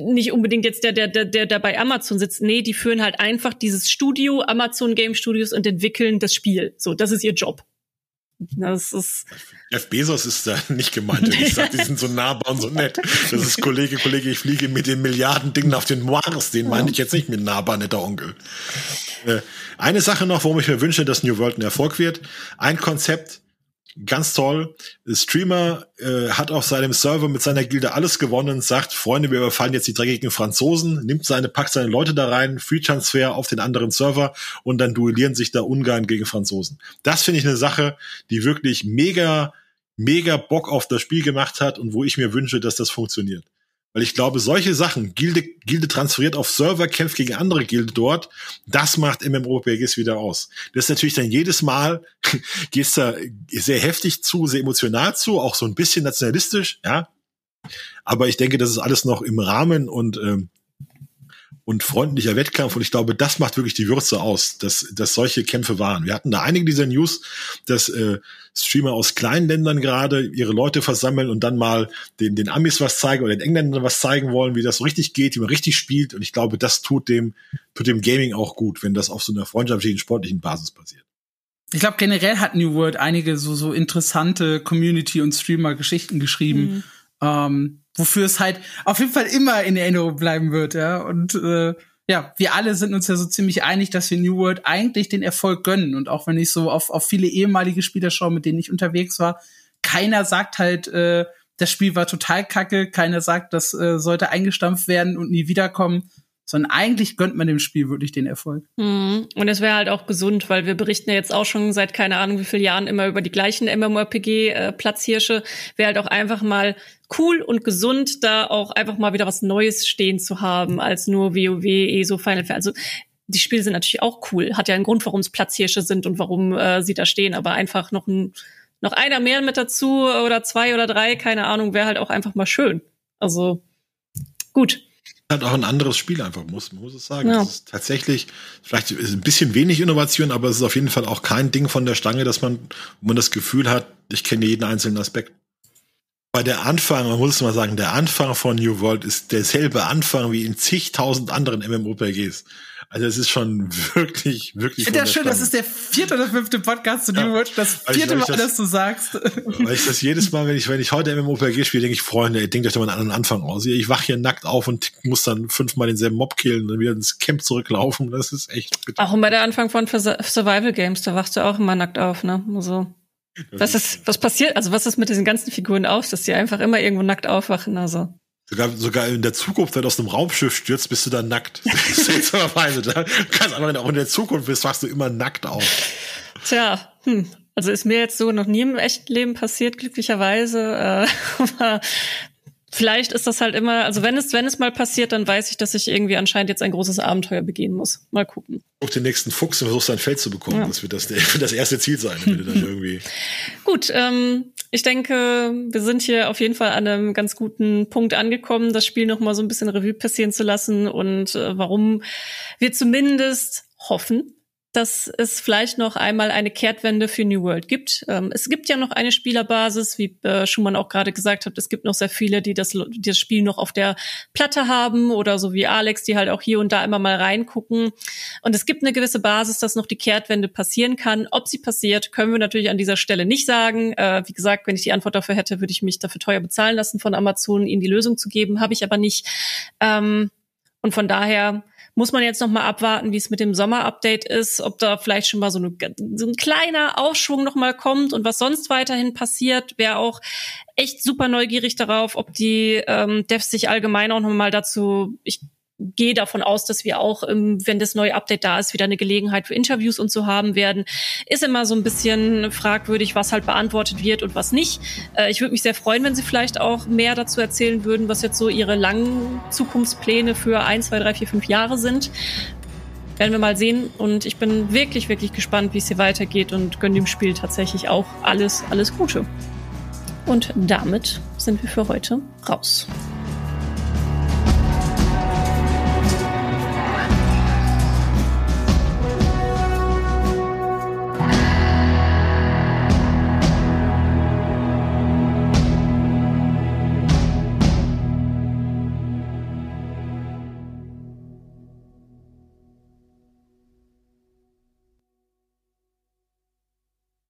S1: nicht unbedingt jetzt der, der, der, der, der bei Amazon sitzt. Nee, die führen halt einfach dieses Studio, Amazon Game Studios und entwickeln das Spiel. So, das ist ihr Job. Das ist.
S2: Jeff Bezos ist da nicht gemeint. Ich sag, die sind so nahbar und so nett. Das ist Kollege, Kollege, ich fliege mit den Milliarden Dingen auf den Mars. Den meine ich jetzt nicht mit nahbar, netter Onkel. Äh, eine Sache noch, warum ich mir wünsche, dass New World ein Erfolg wird. Ein Konzept, ganz toll. Streamer äh, hat auf seinem Server mit seiner Gilde alles gewonnen, sagt, Freunde, wir überfallen jetzt die dreckigen Franzosen, nimmt seine, packt seine Leute da rein, Free Transfer auf den anderen Server und dann duellieren sich da Ungarn gegen Franzosen. Das finde ich eine Sache, die wirklich mega, mega Bock auf das Spiel gemacht hat und wo ich mir wünsche, dass das funktioniert. Weil ich glaube, solche Sachen, Gilde, Gilde transferiert auf Server, kämpft gegen andere Gilde dort, das macht MMORPGs wieder aus. Das ist natürlich dann jedes Mal, *laughs* geht's da sehr heftig zu, sehr emotional zu, auch so ein bisschen nationalistisch, ja. Aber ich denke, das ist alles noch im Rahmen und ähm, und freundlicher Wettkampf. Und ich glaube, das macht wirklich die Würze aus, dass, dass solche Kämpfe waren. Wir hatten da einige dieser News, dass äh, Streamer aus kleinen Ländern gerade ihre Leute versammeln und dann mal den, den Amis was zeigen oder den Engländern was zeigen wollen, wie das so richtig geht, wie man richtig spielt. Und ich glaube, das tut dem, tut dem Gaming auch gut, wenn das auf so einer freundschaftlichen, sportlichen Basis passiert.
S3: Ich glaube, generell hat New World einige so, so interessante Community- und Streamer-Geschichten geschrieben. Mhm. Ähm, wofür es halt auf jeden Fall immer in Erinnerung bleiben wird, ja. Und äh, ja, wir alle sind uns ja so ziemlich einig, dass wir New World eigentlich den Erfolg gönnen. Und auch wenn ich so auf, auf viele ehemalige Spieler schaue, mit denen ich unterwegs war, keiner sagt halt, äh, das Spiel war total kacke, keiner sagt, das äh, sollte eingestampft werden und nie wiederkommen, sondern eigentlich gönnt man dem Spiel wirklich den Erfolg.
S1: Mhm. Und es wäre halt auch gesund, weil wir berichten ja jetzt auch schon seit keine Ahnung wie vielen Jahren immer über die gleichen MMORPG-Platzhirsche. Äh, wäre halt auch einfach mal cool und gesund, da auch einfach mal wieder was Neues stehen zu haben, als nur WoW, ESO, Final Fantasy. Also die Spiele sind natürlich auch cool. Hat ja einen Grund, warum es Platzhirsche sind und warum äh, sie da stehen, aber einfach noch ein noch einer mehr mit dazu oder zwei oder drei, keine Ahnung, wäre halt auch einfach mal schön. Also gut
S2: halt auch ein anderes Spiel einfach, muss, muss es sagen. Ja. Es ist tatsächlich, vielleicht ist ein bisschen wenig Innovation, aber es ist auf jeden Fall auch kein Ding von der Stange, dass man, wo man das Gefühl hat, ich kenne jeden einzelnen Aspekt. Bei der Anfang, man muss es mal sagen, der Anfang von New World ist derselbe Anfang wie in zigtausend anderen MMORPGs. Also es ist schon wirklich, wirklich.
S3: Ich finde ja schön, das ist der vierte oder fünfte Podcast zu New ja. World, das vierte Mal, das, dass du sagst.
S2: Weil ich das jedes Mal, wenn ich, wenn ich heute MMORPG spiele, denke ich, Freunde, denkt euch doch mal einen anderen Anfang aus. Ich wach hier nackt auf und muss dann fünfmal denselben Mob killen und dann wieder ins Camp zurücklaufen. Das ist echt
S1: bitter. Auch immer der Anfang von Survival Games, da wachst du auch immer nackt auf, ne? Also. Was ist, was passiert, also was ist mit diesen ganzen Figuren aus, dass die einfach immer irgendwo nackt aufwachen, also.
S2: Sogar, sogar in der Zukunft, wenn du aus einem Raumschiff stürzt, bist du dann nackt. *laughs* Seltsamerweise. Da kannst aber, wenn du auch in der Zukunft bist, wachst du immer nackt auf.
S1: Tja, hm. Also ist mir jetzt so noch nie im echten Leben passiert, glücklicherweise. Äh, *laughs* aber vielleicht ist das halt immer, also wenn es, wenn es mal passiert, dann weiß ich, dass ich irgendwie anscheinend jetzt ein großes Abenteuer begehen muss. Mal gucken.
S2: Auf den nächsten Fuchs und versuchst dein Feld zu bekommen. Ja. Das wird das, *laughs* das erste Ziel sein, wenn du dann *laughs* irgendwie.
S1: Gut, ähm, ich denke, wir sind hier auf jeden Fall an einem ganz guten Punkt angekommen, das Spiel noch mal so ein bisschen Revue passieren zu lassen und äh, warum wir zumindest hoffen, dass es vielleicht noch einmal eine Kehrtwende für New World gibt. Ähm, es gibt ja noch eine Spielerbasis, wie äh, Schumann auch gerade gesagt hat. Es gibt noch sehr viele, die das, die das Spiel noch auf der Platte haben oder so wie Alex, die halt auch hier und da immer mal reingucken. Und es gibt eine gewisse Basis, dass noch die Kehrtwende passieren kann. Ob sie passiert, können wir natürlich an dieser Stelle nicht sagen. Äh, wie gesagt, wenn ich die Antwort dafür hätte, würde ich mich dafür teuer bezahlen lassen von Amazon, ihnen die Lösung zu geben. Habe ich aber nicht. Ähm, und von daher muss man jetzt noch mal abwarten, wie es mit dem Sommer-Update ist, ob da vielleicht schon mal so, eine, so ein kleiner Aufschwung noch mal kommt und was sonst weiterhin passiert. Wäre auch echt super neugierig darauf, ob die ähm, Devs sich allgemein auch noch mal dazu, ich gehe davon aus, dass wir auch, ähm, wenn das neue Update da ist, wieder eine Gelegenheit für Interviews und so haben werden. Ist immer so ein bisschen fragwürdig, was halt beantwortet wird und was nicht. Äh, ich würde mich sehr freuen, wenn Sie vielleicht auch mehr dazu erzählen würden, was jetzt so Ihre langen Zukunftspläne für ein, zwei, drei, vier, fünf Jahre sind. Werden wir mal sehen. Und ich bin wirklich, wirklich gespannt, wie es hier weitergeht und gönne dem Spiel tatsächlich auch alles, alles Gute. Und damit sind wir für heute raus.